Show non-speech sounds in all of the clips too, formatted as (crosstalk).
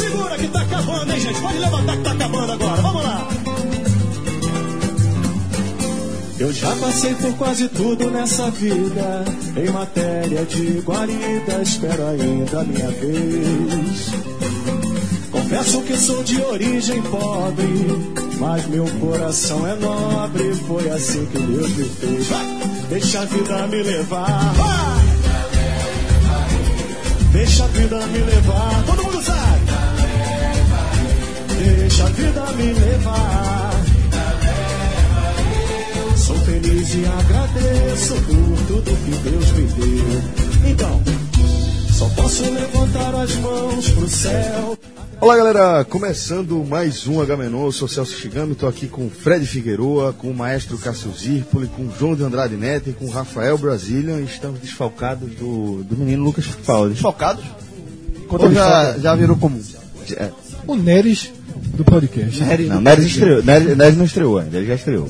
Segura que tá acabando, hein, gente? Pode levantar que tá acabando agora. Vamos lá. Eu já passei por quase tudo nessa vida. Em matéria de guarida, espero ainda a minha vez. Confesso que sou de origem pobre, mas meu coração é nobre. Foi assim que Deus me fez. Deixa a vida me levar. Deixa a vida me levar. Todo mundo sabe. Deixa a vida me levar. Sou feliz e agradeço por tudo que Deus me deu. Então, só posso levantar as mãos pro céu. Olá galera, começando mais um Agamenon, eu sou Celso Shigami, estou aqui com o Fred Figueroa, com o maestro Cássio Zirpoli, com o João de Andrade Neto e com o Rafael Brasilian e estamos desfalcados do, do menino Lucas Fittipaldi. Desfalcados? Ou já, já virou comum? É. O Neres do podcast. Não, Neres estreou, Neres, Neres não estreou ainda, ele já estreou.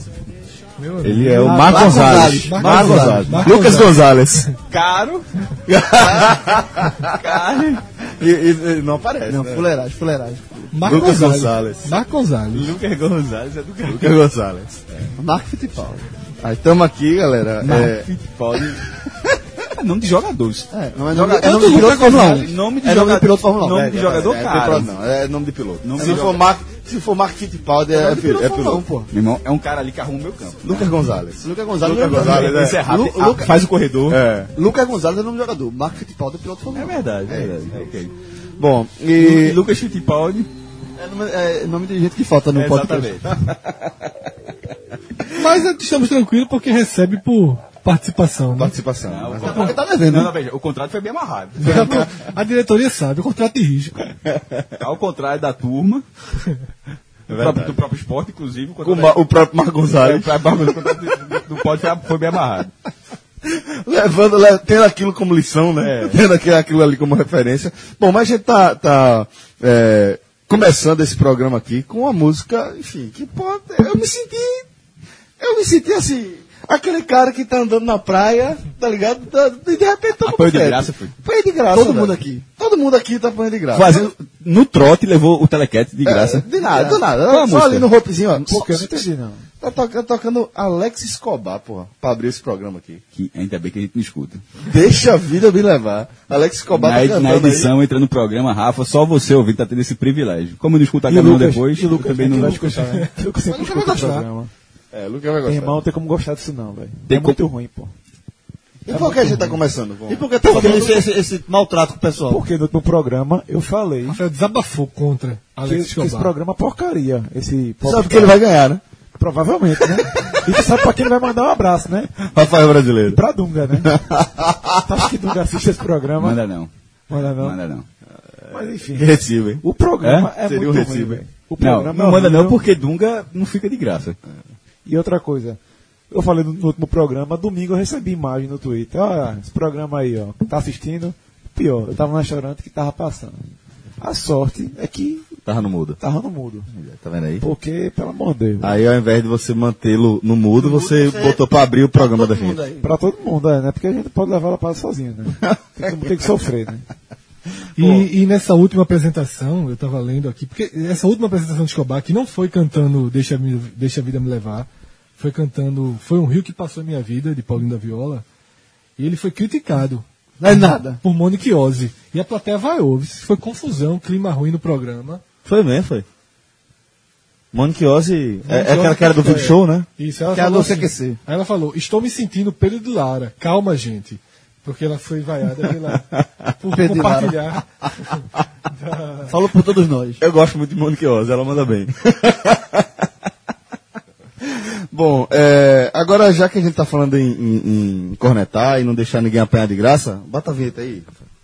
Ele é o Ah, Marco Marco Gonzalez. Marco Gonzalez. Marco Lucas Gonzalez. Caro. (laughs) Caro. E, e- e não aparece. Não, né? fuleiragem, fuleiragem. Marco Lucas Gonzalez. Gonzalez. Marco Gonzalez. Lucas Gonzalez é do cara. Lucas Gonzalez. Marco Fittipaldi. Aí estamos aqui, galera. É, Fittipaldi. (laughs) É nome de jogadores. é, não é nome, é é nome de piloto de Fórmula 1. Gonzalez. Nome de é nome jogador- de piloto de Fórmula 1. nome É, de é, jogador, é, cara. piloto não, é nome de piloto. Nome se, de for. Mark, se for Mark Fittipaldi, é, é, piloto, é piloto. Meu irmão, é um cara ali que arruma o meu campo. Lucas Gonzalez. Lucas Gonzalez. Lucas Gonzalez, é. Esse é rápido. Ah, faz o corredor. É. Lucas Gonzalez é o nome do jogador. Marco Fittipaldi é piloto É famoso. verdade, é verdade. ok. Bom, E. Lucas Fittipaldi. É nome, é nome de gente que falta no podcast. Exatamente. (laughs) Mas estamos tranquilos porque recebe por participação. Né? Participação. Não, o Mas- contrato- tá devendo, Não, né? não, veja, o contrato foi bem amarrado. (laughs) A diretoria sabe, o contrato de risco. (laughs) Ao contrário da turma, verdade. próprio, do próprio esporte, inclusive, o o próprio Marco Gonzalez. o contrato do- do pode foi, foi bem amarrado. (laughs) levando, le- tendo aquilo como lição, né? É. Tendo aquilo, aquilo ali como referência. Bom, mas a gente tá, tá é, começando esse programa aqui com uma música, enfim, que pode. Eu me senti. Eu me senti assim. Aquele cara que tá andando na praia, tá ligado? Tá- E de repente toma Apoio de graça, foi. De graça. Todo velho. mundo aqui. Todo mundo aqui tá apanhando de graça. Fazendo, no trote, levou o telequete de graça. É, de nada, do nada. Qual Só música? ali no roupezinho, ó. Porque eu não entendi, não. Tá tocando, tocando Alex Escobar, porra, pra abrir esse programa aqui. Que ainda bem que a gente não escuta. Deixa a vida me levar. Alex Escobar Na, tá na cantando aí. edição, entra no programa, Rafa, só você ouvir tá tendo esse privilégio. Como eu não escuto a depois, e o Lucas também não vai escuto. escutar, né? Sempre Lucas escuto vai o programa. É, Lucas vai Meu gostar. irmão, não tem como gostar disso não, velho. Tem É muito ruim, pô. E por que a gente tá começando? Bom, E por que tá fazendo esse, esse- esse maltrato com o pessoal? Porque no último programa eu falei Rafael desabafou contra que, Alex que esse Escobar. programa é porcaria. Esse sabe que ele vai ganhar, né? Provavelmente, né? e tu sabe pra quem ele vai mandar um abraço, né? Rafael Brasileiro. Pra Dunga, né? tu acha que Dunga assiste esse programa? Manda não. Manda não. Manda não. Mas enfim. Recibo, hein? O programa é, Seria muito um ruim. O Não, programa não é manda não, porque Dunga não fica de graça. E outra coisa, eu falei no, no último programa, domingo eu recebi imagem no Twitter. Olha, esse programa aí, ó, tá assistindo? Pior, eu tava no restaurante que tava passando. A sorte é que Tava no mudo. tava no mudo. Tá vendo aí? Porque, pelo amor de Deus. Aí ao invés de você mantê-lo no mudo, você botou pra abrir o programa da gente. Pra todo mundo, é, né? Porque a gente pode levar ela para sozinho, né? (laughs) Todo mundo tem que sofrer, né? E, e nessa última apresentação, eu estava lendo aqui, porque essa última apresentação de Escobar, que não foi cantando Deixa, Me- Deixa a Vida Me Levar, foi cantando Foi um Rio que Passou a Minha Vida, de Paulinho da Viola, e ele foi criticado Não é nada. por Monique Ozzy. E a plateia vai ouvir. Foi confusão, clima ruim no programa. Foi mesmo, foi. Monique Ozzy é, é aquela cara do foi- show, né? Isso, ela Que ela falou não se assim, aquecer. Aí ela falou, estou me sentindo Pedro de Lara. Calma, gente. Porque ela foi vaiada pela, (laughs) por Pedro compartilhar. Falou por todos nós. Eu gosto muito de Monique Ozzy, ela manda bem. (laughs) Bom, é, agora já que a gente tá falando em, em- em cornetar e não deixar ninguém apanhar de graça, bota a vinheta aí,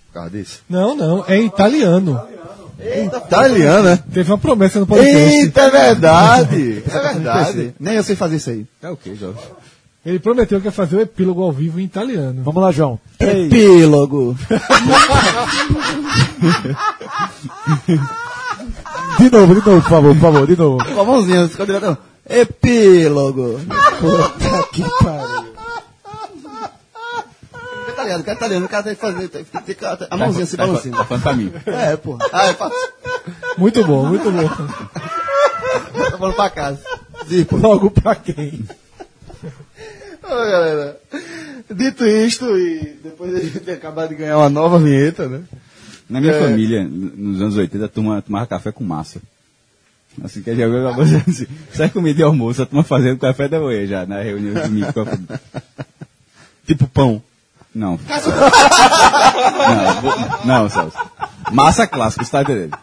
por causa disso. Não, não, é italiano. Italiano, né? Teve uma promessa no podcast. Eita, é verdade! (laughs) É verdade. Nem eu sei fazer isso aí. É o que, Jorge? Ele prometeu que ia fazer o epílogo ao vivo em italiano. Vamos lá, João. Epílogo. (laughs) De novo, de novo, por favor, por favor, de novo. Com a mãozinha, ficou direto. Epílogo. Puta que pariu. Italiano, cara italiano, o cara tem que fazer. Tem, tem, tem, a mãozinha se balançando. Tá falando pra mim. É, pô. Ah, é, fa- Muito bom, muito bom. Tá falando pra casa. Logo pra quem? Ô, galera. Dito isto, e depois a gente ter acabado de ganhar uma nova vinheta, né? Na minha É. família, nos anos 80, a turma tomava café com massa. Assim que já viu coisa assim. Sai comida e almoço, a turma fazendo café da manhã já, na reunião de domingo. Tipo pão. Não. (laughs) não, não, Celso. Massa clássica, você tá entendendo?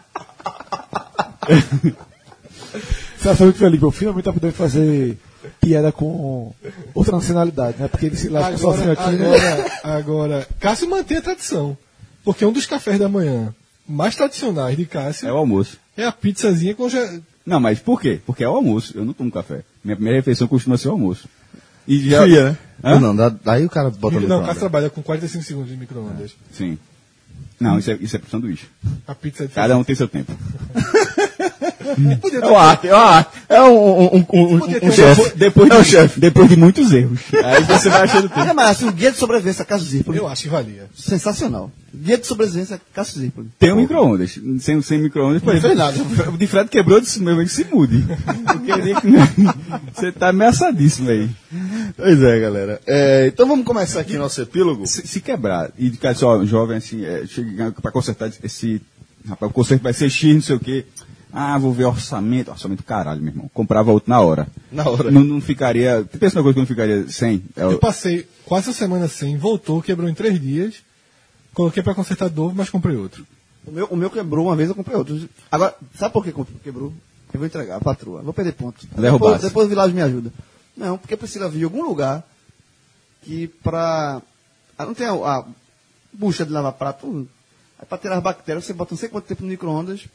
Você foi muito feliz, eu finalmente tá podendo fazer piada com outra nacionalidade, né? Porque ele se lasca sozinho Agora, aqui, né? agora, agora, Cássio mantém a tradição. Porque um dos cafés da manhã mais tradicionais de Cássio É o almoço. é a pizzazinha com já, Não, mas por quê? Porque é o almoço. Eu não tomo café. Minha primeira refeição costuma ser o almoço. E já... Fria, né? Hã? Não, dá- daí o cara bota no Não, o. Cássio trabalha com 45 segundos de micro-ondas. Sim. Não, isso é, isso é pro sanduíche. A pizza é de Cada um tem seu tempo. (laughs) (laughs) Podia É uma arte, é uma arte. É um, um, um, um, um, ter um um chefe. Depois, É o de, chefe. depois de muitos erros. Aí você vai achando tempo. É, mas assim, o guia de sobrevivência Cássio Zirpoli. Eu acho que valia. Sensacional. Guia de sobrevivência Cássio Zirpoli. Tem um micro-ondas. Sem, sem micro-ondas, por exemplo. O de Fred quebrou disse, meu amigo, se mude. Porque ele- Você tá ameaçadíssimo aí. Pois é, galera. É, então vamos começar aqui nosso epílogo. Se, se quebrar, e de cara, só, jovem, assim, é, chega pra consertar esse. Rapaz, o conserto vai ser X, não sei o quê. Ah, vou ver orçamento. Orçamento caralho, meu irmão. Comprava outro na hora. Na hora. Não, não ficaria. Tu pensa uma coisa que não ficaria sem? É o- Eu passei quase uma semana sem, voltou, quebrou em três dias. Coloquei pra consertar de novo, mas comprei outro. O meu, o meu quebrou uma vez, eu comprei outro. Agora, sabe por que quebrou? Eu vou entregar a patroa. Vou perder pontos. Derrubasse. Depois, depois o Vilagem me ajuda. Não, porque precisa vir em algum lugar que pra. Ah, não tem a, a bucha de lavar prato. Aí pra tirar as bactérias, você bota não sei quanto tempo no micro-ondas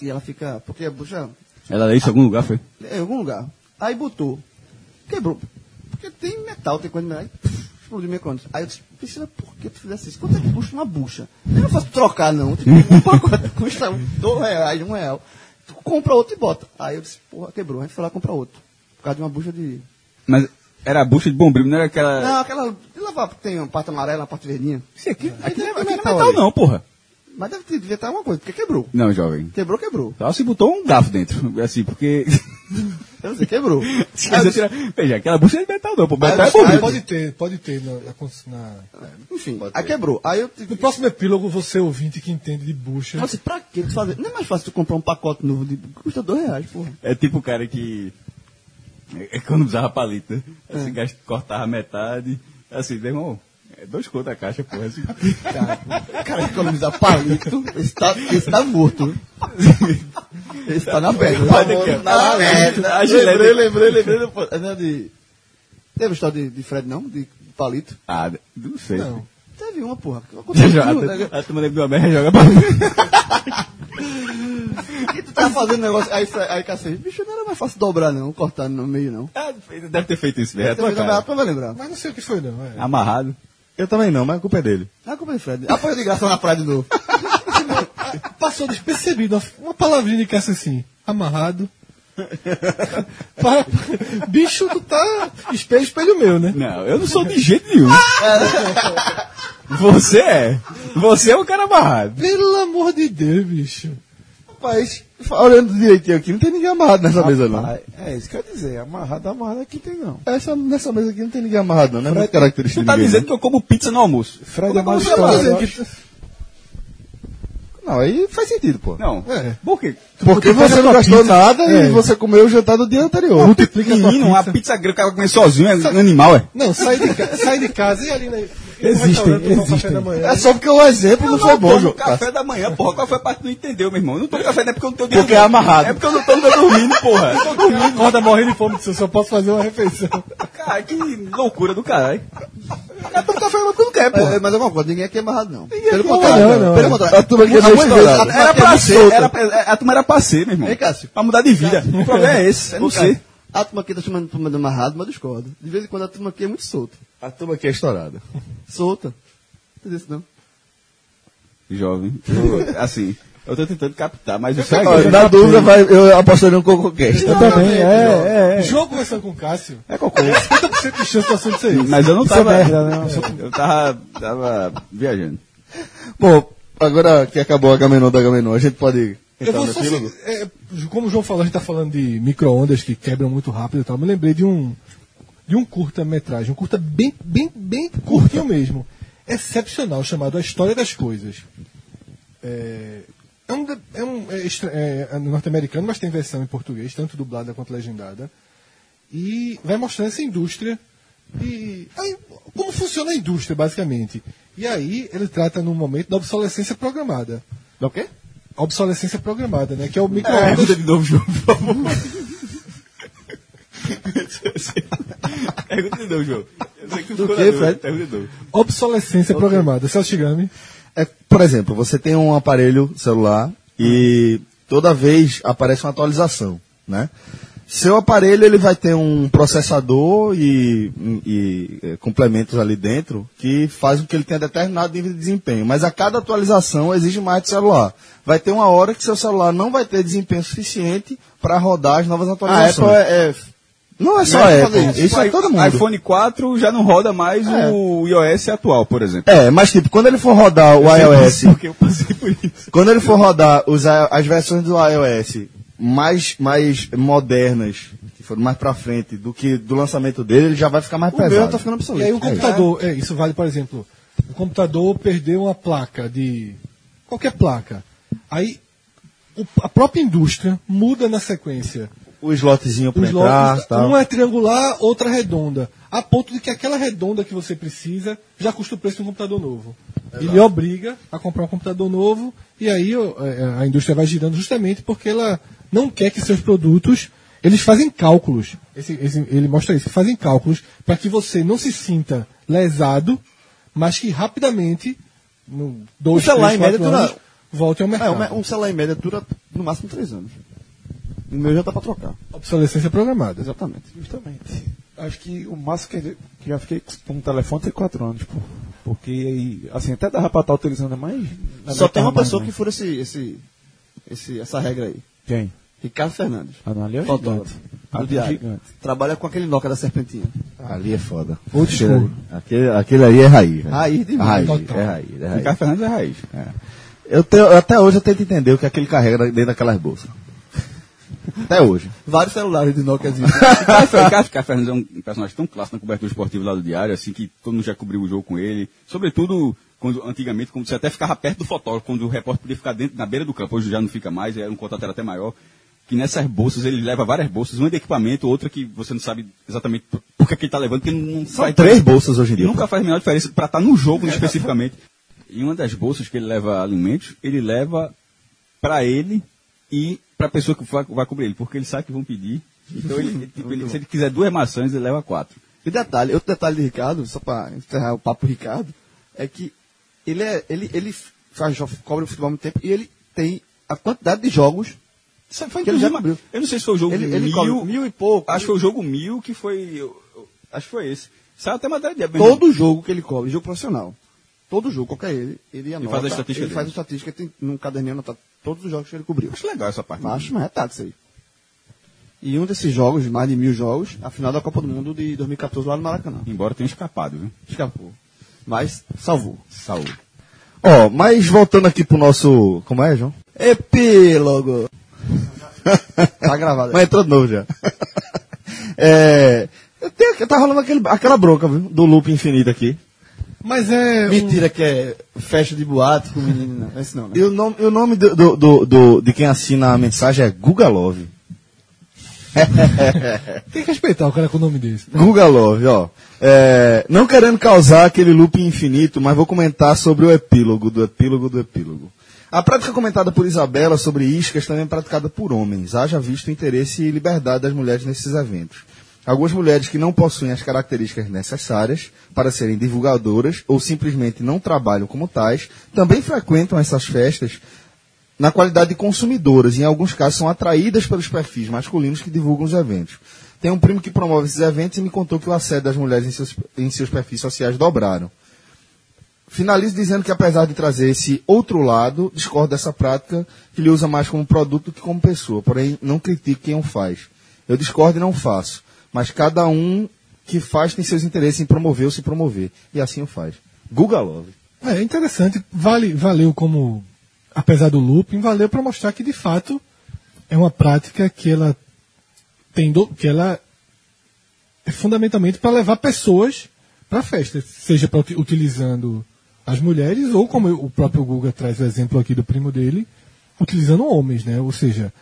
e ela fica. Porque a bucha Ela isso em algum lugar, foi? é, em algum lugar. Aí botou. Quebrou. Porque tem metal, tem coisa de metal. Explodiu minha conta. Aí eu disse, Priscila, por que tu fizesse isso? Quanto é que custa uma bucha? Eu não faço trocar, não. Tipo, um (laughs) pacote custa dois reais, um real. Tu compra outro e bota. Aí eu disse, porra, quebrou. A gente foi lá comprar outro. Por causa de uma bucha de. Mas era a bucha de bombril, não era aquela. Não, aquela. Lavar, tem uma parte amarela, uma parte verdinha. Isso aqui, aqui, deve- não é aqui metal, não, porra. Mas deve ter, devia estar alguma coisa, porque quebrou. Não, jovem. Quebrou, quebrbrou. Só se botou um garfo dentro. Assim, porque. (laughs) Eu não sei, quebrou. (laughs) Você tirar- Veja, aquela bucha é de metal, não, pô. Metal é aí- Pode ter, pode ter na, na na- Enfim, aí quebrou. Aí eu No próximo epílogo, você ouvinte que entende de bucha. Eu disse, pra que tu fazer? Não é mais fácil tu comprar um pacote novo de. Custa dois reais, porra. É tipo o cara que economizava palito, né? Assim, gasta- cortava metade. Assim, meu irmão, é dois contos a caixa, porra. Assim. O cara economizar palito, esse tá, esse tá morto. Esse tá na pedra. Ó. Na merda. A gilete. Lembrei, lembrei, lembrei. do- É né, de... Teve história de, de Fred, não? De palito? Ah, não sei. Não. Teve uma, porra. Já, (laughs) a turma lembra de uma merda joga pra (laughs) E tu tava fazendo negócio. Aí, aí Cacete, bicho, não era mais fácil dobrar, não, cortar no meio, não. Ah, Deve ter feito isso. É cara. tu vai lembrar. Mas não sei o que foi, não. É. Amarrado. Eu também não, mas a culpa é dele. Ah, culpa de Fred. Apoio de graça na praia de novo. (laughs) Passou despercebido. Uma palavrinha de caça assim. Amarrado. Bicho, tu tá. Espelho, espelho meu, né? Não, eu não sou de jeito nenhum. (laughs) Você é. Você é um cara amarrado. Pelo amor de Deus, bicho. Rapaz, olhando direitinho aqui, não tem ninguém amarrado nessa mesa, não. Rapaz, É isso que eu ia dizer. Amarrado, amarrado aqui tem não. Essa, nessa mesa aqui não tem ninguém amarrado, não. Não é muito característica Tu tá ninguém, dizendo que eu como pizza no almoço. Fred é mais você não. Não, aí faz sentido, pô. Não. É. Por quê? Porque Porque você não gastou pizza. nada É. e você comeu o jantar do dia anterior. Multiplica a tua Menino, uma pizza. grega que o cara comer sozinho é animal, é? Não, sai de, ca- sai de casa e ali na. Existem, existem. da manhã. É só porque o exemplo não, foi bom, João. café da manhã, porra. Qual foi a parte que tu não entendeu, meu irmão? Eu não tomo café não é porque eu não tenho dinheiro. Porque é amarrado. É porque eu não tô dormindo, porra. Eu tô dormindo. Acorda morrendo de fome, eu só posso fazer uma refeição. Cara, que loucura do caralho. Eu tomo café mas quando quer, porra. É, mas é uma coisa, ninguém aqui é amarrado, não. Pelo é contrário, amarrado, não. Pelo contrário. A turma aqui é meio Era é pra ser, era a turma era pra ser, meu irmão. Ei, Cássio. Pra mudar de vida. O problema é esse, é não ser. A turma aqui tá chamando de turma de amarrado, mas eu discordo. De vez em quando a turma aqui é muito solta. A turma aqui é estourada. Solta. Não isso não. Jovem. Eu, (laughs) assim, eu tô tentando captar, mas o Olha, segredo. na dúvida, vai, eu apostaria no CocoCast. Eu também, é, é, é. Jogo conversando com o Cássio. É cocô. 50% de chance do assunto ser isso. Mas eu não Isso é tava. merda, né? Eu tava, tava viajando. Bom, agora que acabou a Gamenon da Gamenon, a gente pode Eu se- é, como o João falou, a gente está falando de micro-ondas que quebram muito rápido e tal. Me lembrei de um de um curta-metragem, um curta bem, bem, bem curtinho mesmo. Excepcional, chamado A História das Coisas. É, é um, é um é é, é norte-americano, mas tem versão em português, tanto dublada quanto legendada. E vai mostrando essa indústria e aí, como funciona a indústria, basicamente. E aí ele trata no momento da obsolescência programada. Do quê? Obsolescência programada, né? Que é o Pergunta micro-ondas. de novo, João, por favor. Pergunta de novo, João. Eu sei que tu Do dúvida. Fred? De. Obsolescência programada. Celso Shigami. É, por exemplo, você tem um aparelho celular e toda vez aparece uma atualização, né? Seu aparelho ele vai ter um processador e, e, eh, complementos ali dentro que faz com que ele tenha determinado nível de desempenho. Mas a cada atualização exige mais do celular. Vai ter uma hora que seu celular não vai ter desempenho suficiente para rodar as novas A atualizações. Apple é, é Não é só Não é a Apple, isso. isso é todo mundo. iPhone 4 já não roda mais o iOS atual, por exemplo. É, mas tipo, quando ele for rodar o iOS Porque eu passei por isso. Quando ele for rodar os, as versões do iOS mais, mais modernas, que foram mais pra frente do que do lançamento dele, ele já vai ficar mais o meu pesado. tá ficando E obsoleto. aí um computador, é, isso vale, por exemplo, o computador perdeu uma placa de qualquer placa. Aí o- a própria indústria muda na sequência. O slotzinho Os entrar, tal. uma é triangular, outra redonda. A ponto de que aquela redonda que você precisa já custa o preço de um computador novo. Ele obriga a comprar um computador novo e aí ó, é, a indústria vai girando justamente porque ela não quer que seus produtos. Eles fazem cálculos. Esse- esse- ele mostra isso, fazem cálculos para que você não se sinta lesado, mas que rapidamente, no dois, três, em média, anos, volte ao É, mercado. um, um celular em média dura no máximo três anos. O meu já tá pra trocar. Obsolescência programada. Exatamente. Justamente. Acho que o máximo que, que já fiquei com um telefone tem 4 anos, pô. Porque aí, assim, até dava pra estar utilizando, mas. Só tem uma mais, pessoa né? que fura esse, esse, esse, essa regra aí. Quem? Ricardo Fernandes. Ah, não, ali é o Fotógrafo. Ali é diário. gigante. Trabalha com aquele Nokia da serpentinha. Ali é foda. School. Aquele, aquele ali é raiz. velho. Raiz demais. Raiz, Total. é raiz, é raiz. Ricardo Fernandes é raiz. É. Eu tenho- até hoje eu tento entender o que é que ele carrega dentro daquelas bolsas. Até hoje. Vários celulares de Nokia existem. Ricardo Fernandes é um personagem tão clássico na cobertura esportiva lá do Diário, assim, que todo mundo já cobriu o jogo com ele. Sobretudo, quando, antigamente, quando você até ficava perto do fotógrafo, quando o repórter podia ficar dentro, na beira do campo, hoje já não fica mais, era um contato era até maior. Que nessas bolsas, ele leva várias bolsas, uma de equipamento, outra que você não sabe exatamente por, que, que ele está levando, porque não São faz três bolsas hoje em dia. Nunca faz a menor diferença para estar no jogo especificamente. E uma das bolsas que ele leva alimentos, ele leva para ele e para a pessoa que vai, vai cobrir ele, porque ele sabe que vão pedir. Então, ele, tipo, ele- se ele quiser duas maçãs, ele leva quatro. E detalhe, outro detalhe de Ricardo, só para encerrar o papo Ricardo, é que ele, é, ele, ele faz, cobre o futebol há muito tempo e ele tem a quantidade de jogos. Foi Que ele já cobriu. Eu não sei se foi o jogo Ele, mil, ele cobre mil e pouco. acho que foi o jogo mil que foi, eu- eu- acho que foi esse. Saiu até matéria de Todo jogo que ele cobre, jogo profissional. Todo jogo, qualquer ele, ele anota. faz a estatística Ele dele. faz a estatística, tem num caderninho anotado todos os jogos que ele cobriu. Acho legal essa parte. Acho, mas é tato isso aí. E um desses jogos, mais de mil jogos, a final da Copa do Mundo de 2014 lá no Maracanã. Embora tenha escapado, viu? Escapou. Mas salvou. Saúde. Ó, mas voltando aqui pro nosso. Como é, João? Epílogo. (laughs) tá gravado. Mas entrou de novo já. (laughs) é, eu tenho, tá rolando aquele, aquela bronca, viu? Do loop infinito aqui. Mas é. um- Mentira que é festa de boate com menino, não. Esse não, né? E o nome, o nome do, do, do- do- de quem assina a mensagem é Guga Love. (laughs) Tem que respeitar o cara com o nome desse. Guga Love, ó. É, não querendo causar aquele loop infinito, mas vou comentar sobre o epílogo do epílogo do epílogo. A prática comentada por Isabela sobre iscas também é praticada por homens. Haja visto o interesse e liberdade das mulheres nesses eventos. Algumas mulheres que não possuem as características necessárias para serem divulgadoras ou simplesmente não trabalham como tais, também frequentam essas festas na qualidade de consumidoras e em alguns casos são atraídas pelos perfis masculinos que divulgam os eventos. Tem um primo que promove esses eventos e me contou que o assédio das mulheres em seus, em seus perfis sociais dobraram. Finalizo dizendo que apesar de trazer esse outro lado, discordo dessa prática que ele usa mais como produto que como pessoa, porém não critico quem o faz. Eu discordo e não faço, mas cada um que faz tem seus interesses em promover ou se promover, e assim o faz. Guga Love. É interessante, vale, valeu como apesar do looping, valeu para mostrar que de fato é uma prática que ela tem do, que ela é fundamentalmente para levar pessoas para a festa, seja pra, uti- utilizando as mulheres ou como o próprio Guga traz o exemplo aqui do primo dele, utilizando homens, né? Ou seja,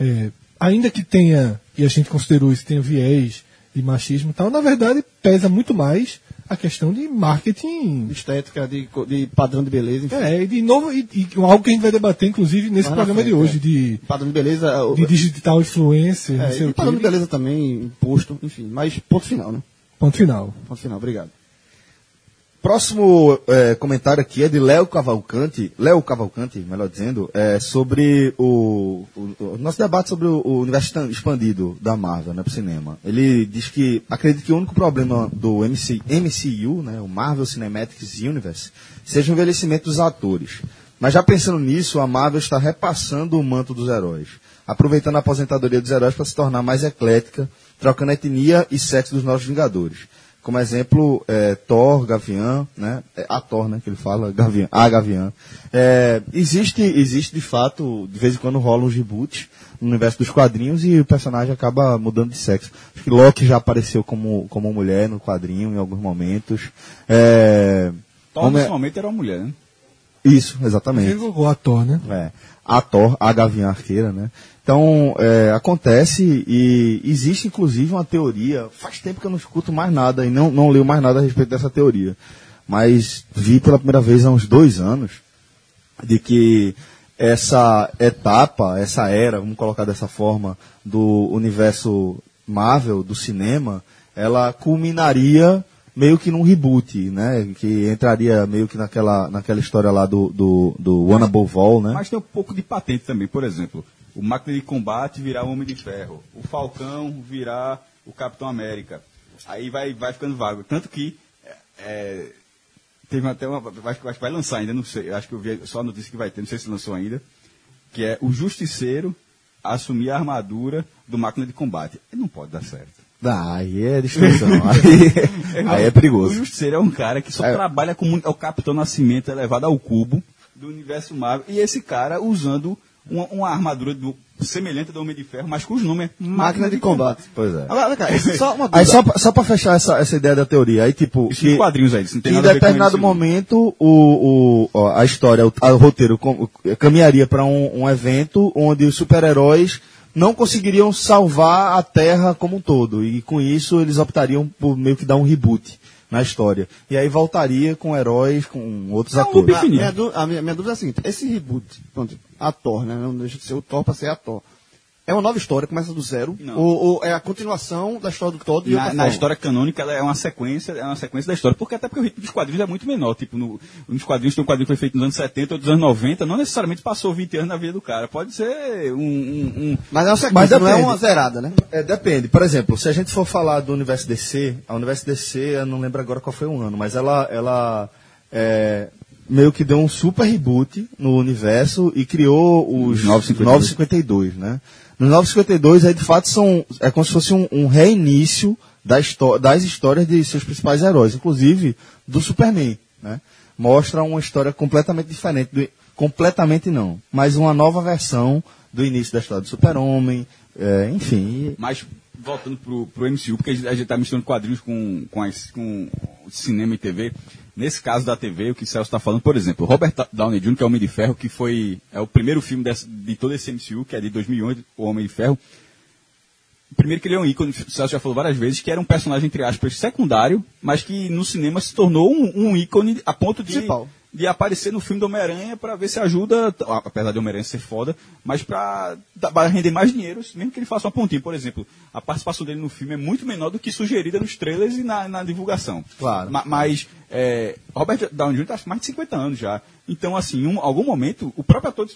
é, ainda que tenha e a gente considerou isso tenha viés de machismo e tal, na verdade pesa muito mais a questão de marketing Estética, de, de padrão de beleza, enfim. é, e de novo, e, e algo que a gente vai debater, inclusive, nesse programa de frente, hoje, é. de, Padrão de beleza, de digital influencer, não é, sei e o padrão de quê. beleza também, imposto, enfim. Mas ponto final, né? Ponto final. Ponto final, obrigado. Próximo é, comentário aqui é de Léo Cavalcante, Léo Cavalcante, melhor dizendo, é, sobre o, o- o nosso debate sobre o, o universo expandido da Marvel né, para o cinema. Ele diz que acredita que o único problema do MC, MCU, né, o Marvel Cinematic Universe, seja o envelhecimento dos atores. Mas já pensando nisso, a Marvel está repassando o manto dos heróis, aproveitando a aposentadoria dos heróis para se tornar mais eclética, trocando etnia e sexo dos novos Vingadores. Como exemplo, é, Thor, Gavião, né? É, a Thor, né? Que ele fala, Gavião, a Gavião. É, existe, existe de fato, de vez em quando rolam uns reboots no universo dos quadrinhos e o personagem acaba mudando de sexo. Acho que Loki já apareceu como, como mulher no quadrinho em alguns momentos. É, Thor, Homem- nesse momento, era uma mulher, né? Isso, Ele exatamente. jogou a Thor, né? É, a Thor, a Gavião Arqueira, né? Então, é, acontece e existe inclusive uma teoria, faz tempo que eu não escuto mais nada e não, não leio mais nada a respeito dessa teoria, mas vi pela primeira vez há uns dois anos de que essa etapa, essa era, vamos colocar dessa forma, do universo Marvel, do cinema, ela culminaria meio que num reboot, né? Que entraria meio que naquela, naquela história lá do, do, do Above All, né? Mas tem um pouco de patente também, por exemplo. O máquina de combate virar o Homem de Ferro. O Falcão virar o Capitão América. Aí vai, vai ficando vago. Tanto que é, é, teve até uma. Acho que vai lançar ainda, não sei. Acho que eu vi só a notícia que vai ter, não sei se lançou ainda. Que é o Justiceiro assumir a armadura do máquina de combate. E não pode dar certo. Ah, aí é destruição. (laughs) aí, aí é O perigoso. Justiceiro é um cara que só É. trabalha como é o Capitão Nascimento elevado ao cubo do universo Marvel. E esse cara usando uma, uma armadura do, semelhante do Homem de Ferro, mas cujo nome é Máquina de combate. Pois é. Agora, esse- só uma (laughs) Aí só, pra- só pra fechar essa, essa ideia da teoria, aí tipo, Isso que, de quadrinhos aí, isso em com determinado momento o, o, ó, a história, o, a- o roteiro com- caminharia para um, um evento onde os super-heróis não conseguiriam salvar a Terra como um todo. E com isso eles optariam por meio que dar um reboot na história. E aí voltaria com heróis, com outros É um atores. loop A minha, a minha- minha dúvida é a seguinte: esse reboot, pronto, a Thor, né? Não deixa de ser o Thor para ser a Thor. É uma nova história, começa do zero? Ou, ou é a continuação da história do Thor de Na, na história canônica, ela é uma sequência, é uma sequência da história. Porque até porque o ritmo dos quadrinhos é muito menor. Tipo, no, nos quadrinhos tem um quadrinho que foi feito nos anos 70 ou dos anos 90, não necessariamente passou 20 anos na vida do cara. Pode ser um. um- um- Mas é uma Mas sequência, não é uma zerada, né? É, depende. Por exemplo, se a gente for falar do universo DC, a universo DC, eu não lembro agora qual foi o ano, mas ela, ela é, meio que deu um super reboot no universo e criou os 952. 952, né? Nos 952, aí de fato são, é como se fosse um, um reinício da das histórias de seus principais heróis, inclusive do Superman, né? Mostra uma história completamente diferente, do, completamente não, mas uma nova versão do início da história do Super-Homem, é, enfim, Mas, voltando pro, pro MCU, porque a gente, a gente tá misturando quadrinhos com, com, as- com cinema e TV. Nesse caso da TV, o que o Celso está falando, por exemplo, Robert Downey Jr., que é o Homem de Ferro, que foi é o primeiro filme de todo esse MCU, que é de 2008, O Homem de Ferro. Primeiro que ele é um ícone, o Celso já falou várias vezes, que era um personagem, entre aspas, secundário, mas que no cinema se tornou um, um ícone a ponto de, Principal. De aparecer no filme do Homem-Aranha para ver se ajuda, apesar de Homem-Aranha ser foda, mas para render mais dinheiro, mesmo que ele faça uma pontinha. Por exemplo, a participação dele no filme é muito menor do que sugerida nos trailers e na, na divulgação. Claro. Ma- mas é, Robert Downey Jr. está mais de 50 anos já. Então, assim, em um, algum momento, o próprio ator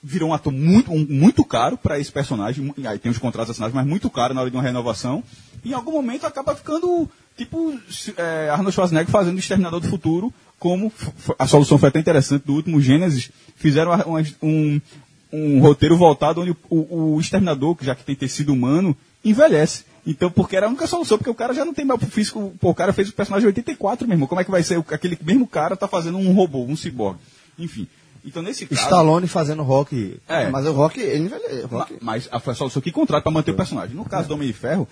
virou um ator muito, um- muito caro para esse personagem. Aí tem os contratos assinados, mas muito caro na hora de uma renovação. E em algum momento acaba ficando tipo é, Arnold Schwarzenegger fazendo o Exterminador do Futuro, como a solução foi até interessante do último Gênesis. Fizeram a- uma- um, um roteiro voltado onde o, o, o Exterminador, que já que tem tecido humano, envelhece. Então, porque era a única solução, porque o cara já não tem mais físico. Pô, o cara fez o personagem em 84 mesmo. Como é que vai ser? Aquele mesmo cara tá fazendo um robô, um ciborgue. Enfim. Então, nesse caso. Stallone fazendo rock. É. Mas o Rock, ele envelhece. Rock, Mas a foi só o que contrato para manter o personagem. No caso do Homem de Ferro,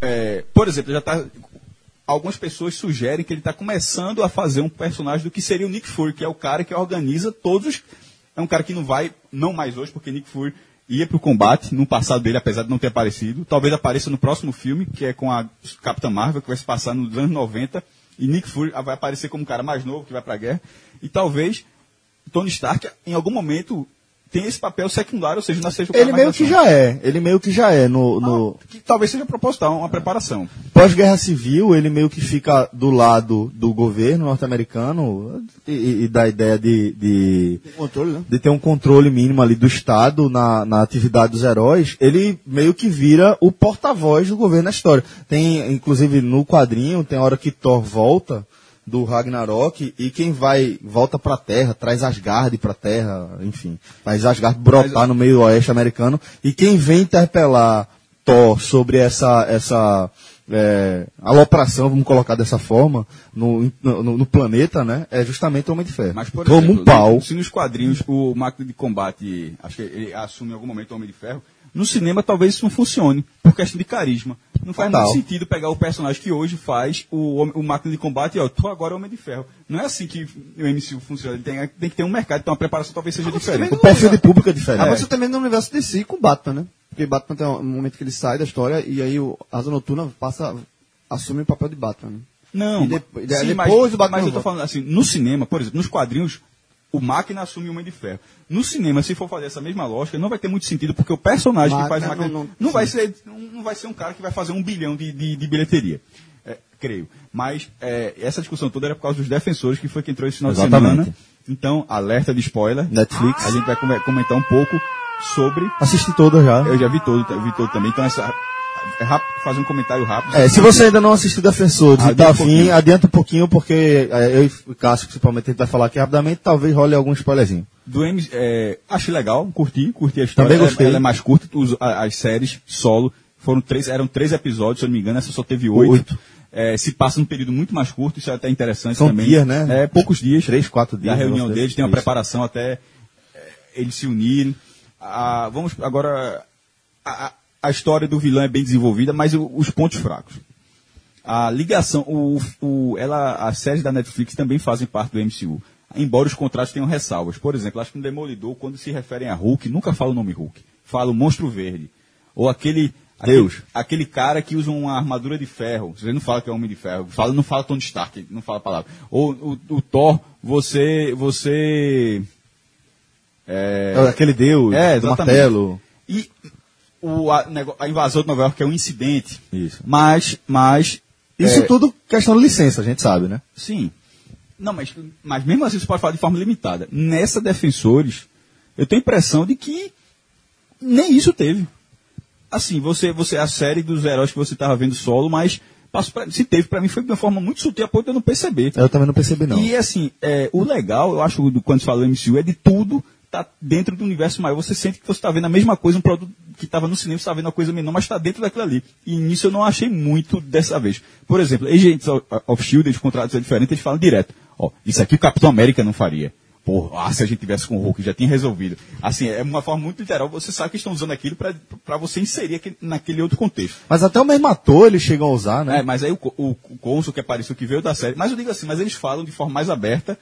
é, por exemplo, já tá. Algumas pessoas sugerem que ele está começando a fazer um personagem do que seria o Nick Fury, que é o cara que organiza todos. os- É um cara que não vai, não mais hoje, porque Nick Fury ia para o combate no passado dele, apesar de não ter aparecido. Talvez apareça no próximo filme, que é com a Capitã Marvel, que vai se passar nos anos 90. E Nick Fury vai aparecer como um cara mais novo que vai para a guerra. E talvez Tony Stark, em algum momento, tenha esse papel secundário, ou seja, não seja o Ele meio que já é. Ele meio que já é no, no Que talvez seja proposital, uma preparação. pós-guerra civil, ele meio que fica do lado do governo norte-americano e, e- e da ideia de, de, controle, né? de ter um controle mínimo ali do Estado na, na atividade dos heróis, ele meio que vira o porta-voz do governo na história. Tem, inclusive, no quadrinho, tem a hora que Thor volta do Ragnarok e quem vai, volta pra Terra, traz Asgard pra Terra, enfim, faz Asgard brotar no meio oeste americano e quem vem interpelar Thor sobre essa, essa é, alopração, vamos colocar dessa forma, no, no, no planeta, né, é justamente o Homem de Ferro. Mas, por Como exemplo, um pau. se nos quadrinhos o máquina de combate, acho que ele assume em algum momento o Homem de Ferro, no cinema talvez isso não funcione, por questão de carisma. Não faz Total. muito sentido pegar o personagem que hoje faz o, o máquina de combate e, ó, tu agora é o Homem de Ferro. Não é assim que o MCU funciona. Ele tem, tem que ter um mercado, então a preparação talvez seja diferente. O perfil de público é diferente. Ah, mas você também no universo DC com Batman, né? Porque Batman tem um momento que ele sai da história e aí o Asa Noturna passa, assume o papel de Batman. Né? Não, E depo- mas- e sim, depois mas, o Batman mas eu tô falando assim, no cinema, por exemplo, nos quadrinhos, o máquina assume o Homem de Ferro. No cinema, se for fazer essa mesma lógica, não vai ter muito sentido, porque o personagem que faz o máquina não- não, não- vai ser, não, não vai ser um cara que vai fazer um bilhão de, de, de bilheteria. É, creio. Mas é, essa discussão toda era por causa dos defensores, que foi que entrou esse final Exatamente. de semana. Então, alerta de spoiler. Netflix. A gente vai come- comentar um pouco sobre. Assisti toda já. Eu já vi todo, eu vi todo também. Então, essa, fazer um comentário rápido. É, se você ainda não assistiu Defensores e Adianta tá um afim, adianta um pouquinho, porque é, eu e o Cássio, principalmente, a gente vai falar aqui rapidamente, talvez role algum spoilerzinho. Do M, é, achei legal, curti, curti a história. Também Ela- gostei. Ela, é mais curta, os- as séries solo foram três, eram três episódios, se eu não me engano, essa só teve oito. Oito. É, se passa num período muito mais curto, isso é até interessante São também. dias, né? É, poucos dias. Três, quatro dias, Da reunião deles, tem uma Isso. preparação até é, eles se unirem. Ah, vamos agora. A, a- a história do vilão é bem desenvolvida, mas o- os pontos fracos. A ligação, o, o, ela, as séries da Netflix também fazem parte do MCU. Embora os contratos tenham ressalvas. Por exemplo, acho que no Demolidor, quando se referem a Hulk, nunca fala o nome Hulk. Fala o Monstro Verde. Ou aquele. Deus. Aquele, aquele cara que usa uma armadura de ferro. Você não fala que é homem de ferro. Fala, não fala Tony Stark, não fala a palavra. Ou o, o Thor, você. Você. É, Aquele Deus, é, do martelo. e o, a, a invasão de Nova York é um incidente. Isso. Mas, mas. Isso é, tudo questão de licença, a gente sabe, né? Sim. Não, mas, mas mesmo assim você pode falar de forma limitada. Nessa Defensores, eu tenho a impressão de que nem isso teve. Assim, você, você a série dos heróis que você estava vendo solo, mas pra- se teve, para mim foi de uma forma muito sutil, a ponto de eu não perceber. Eu também não percebi, não. E assim, é, o legal, eu acho, do, quando se fala do MCU, é de tudo tá dentro do universo maior. Você sente que você está vendo a mesma coisa, um produto que estava no cinema, você está vendo uma coisa menor, mas está dentro daquilo ali. E nisso eu não achei muito dessa vez. Por exemplo, Agents of, Shield, os contratos é diferente, eles falam direto. Ó, isso aqui o Capitão América não faria. Pô, ah, se a gente tivesse com o Hulk, já tinha resolvido. Assim, é uma forma muito literal, você sabe que estão usando aquilo para você inserir aquele- naquele outro contexto. Mas até o mesmo ator eles chegam a usar, né? É, mas aí o, o, o cônsul que apareceu, que veio da série. Mas eu digo assim, mas eles falam de forma mais aberta.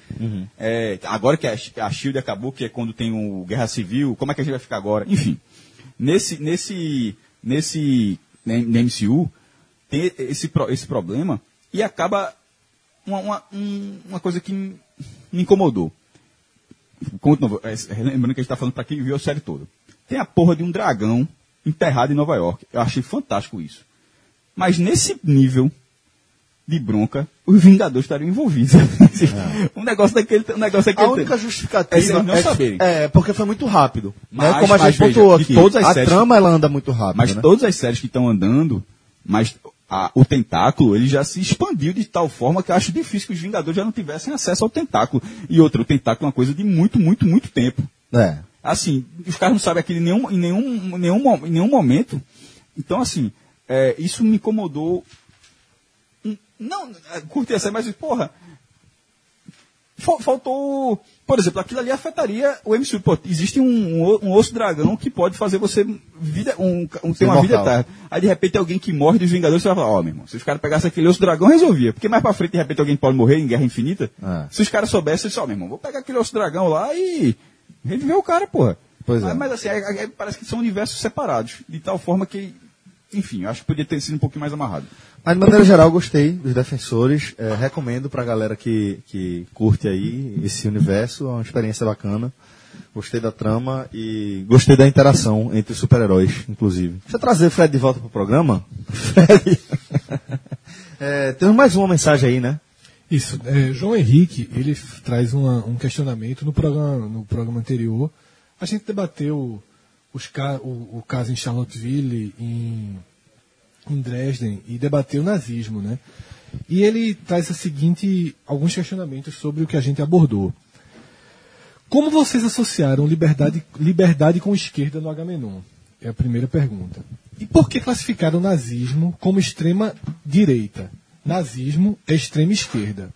É, agora que a, a Shield acabou, que é quando tem o Guerra Civil, como é que a gente vai ficar agora? Enfim. Nesse, nesse, nesse, né, MCU, tem esse, esse problema e acaba uma, uma, um- uma coisa que me incomodou. Novo, é, lembrando que a gente está falando para quem viu a série toda. Tem a porra de um dragão enterrado em Nova York. Eu achei fantástico isso. Mas nesse nível de bronca, os Vingadores estariam envolvidos. (laughs) um negócio daquele. Um negócio A daquele única É justificativa eles não é, saberem. é, porque foi muito rápido. Mas- né? Como a gente pontuou aqui. a trama ela anda muito rápido. Mas né? todas as séries que estão andando, mas a- o tentáculo ele já se expandiu de tal forma que eu acho difícil que os Vingadores já não tivessem acesso ao tentáculo. E outra, o tentáculo é uma coisa de muito, muito, muito tempo. É. Assim, os caras não sabem aquilo em nenhum, em nenhum, nenhum, em nenhum momento. Então, assim, é, isso me incomodou. Hum, Não, é, curti essa, mas, porra, Faltou, por exemplo, aquilo ali afetaria o MCU. Pô, existe um, um, um osso dragão que pode fazer você vida, um, um, ter uma vida eterna. Aí de repente alguém que morre dos Vingadores, você vai falar, ó, meu irmão, se os caras pegassem aquele osso dragão, resolvia. Porque mais pra frente, de repente, alguém pode morrer em Guerra Infinita. É. Se os caras soubessem, eles, ó, meu irmão, vou pegar aquele osso dragão lá e reviver o cara, porra. Pois é. Mas, mas, assim, é- é- parece que são universos separados. De tal forma que, enfim, eu acho que podia ter sido um pouquinho mais amarrado. Mas de maneira geral, gostei dos defensores. É, recomendo pra galera que, que curte aí esse universo. É uma experiência bacana. Gostei da trama e gostei da interação entre os super-heróis, inclusive. Deixa eu trazer o Fred de volta pro programa. (laughs) Fred. É, temos mais uma mensagem aí, né? Isso. é, João Henrique, ele traz uma- um questionamento no programa, no programa anterior. A gente debateu os o, o caso em Charlottesville, em, em Dresden, e debateu o nazismo, né? E ele traz a seguinte, alguns questionamentos sobre o que a gente abordou. Como vocês associaram liberdade, liberdade com esquerda no Agamenon? É a primeira pergunta. E por que classificaram o nazismo como extrema direita? Nazismo é extrema esquerda.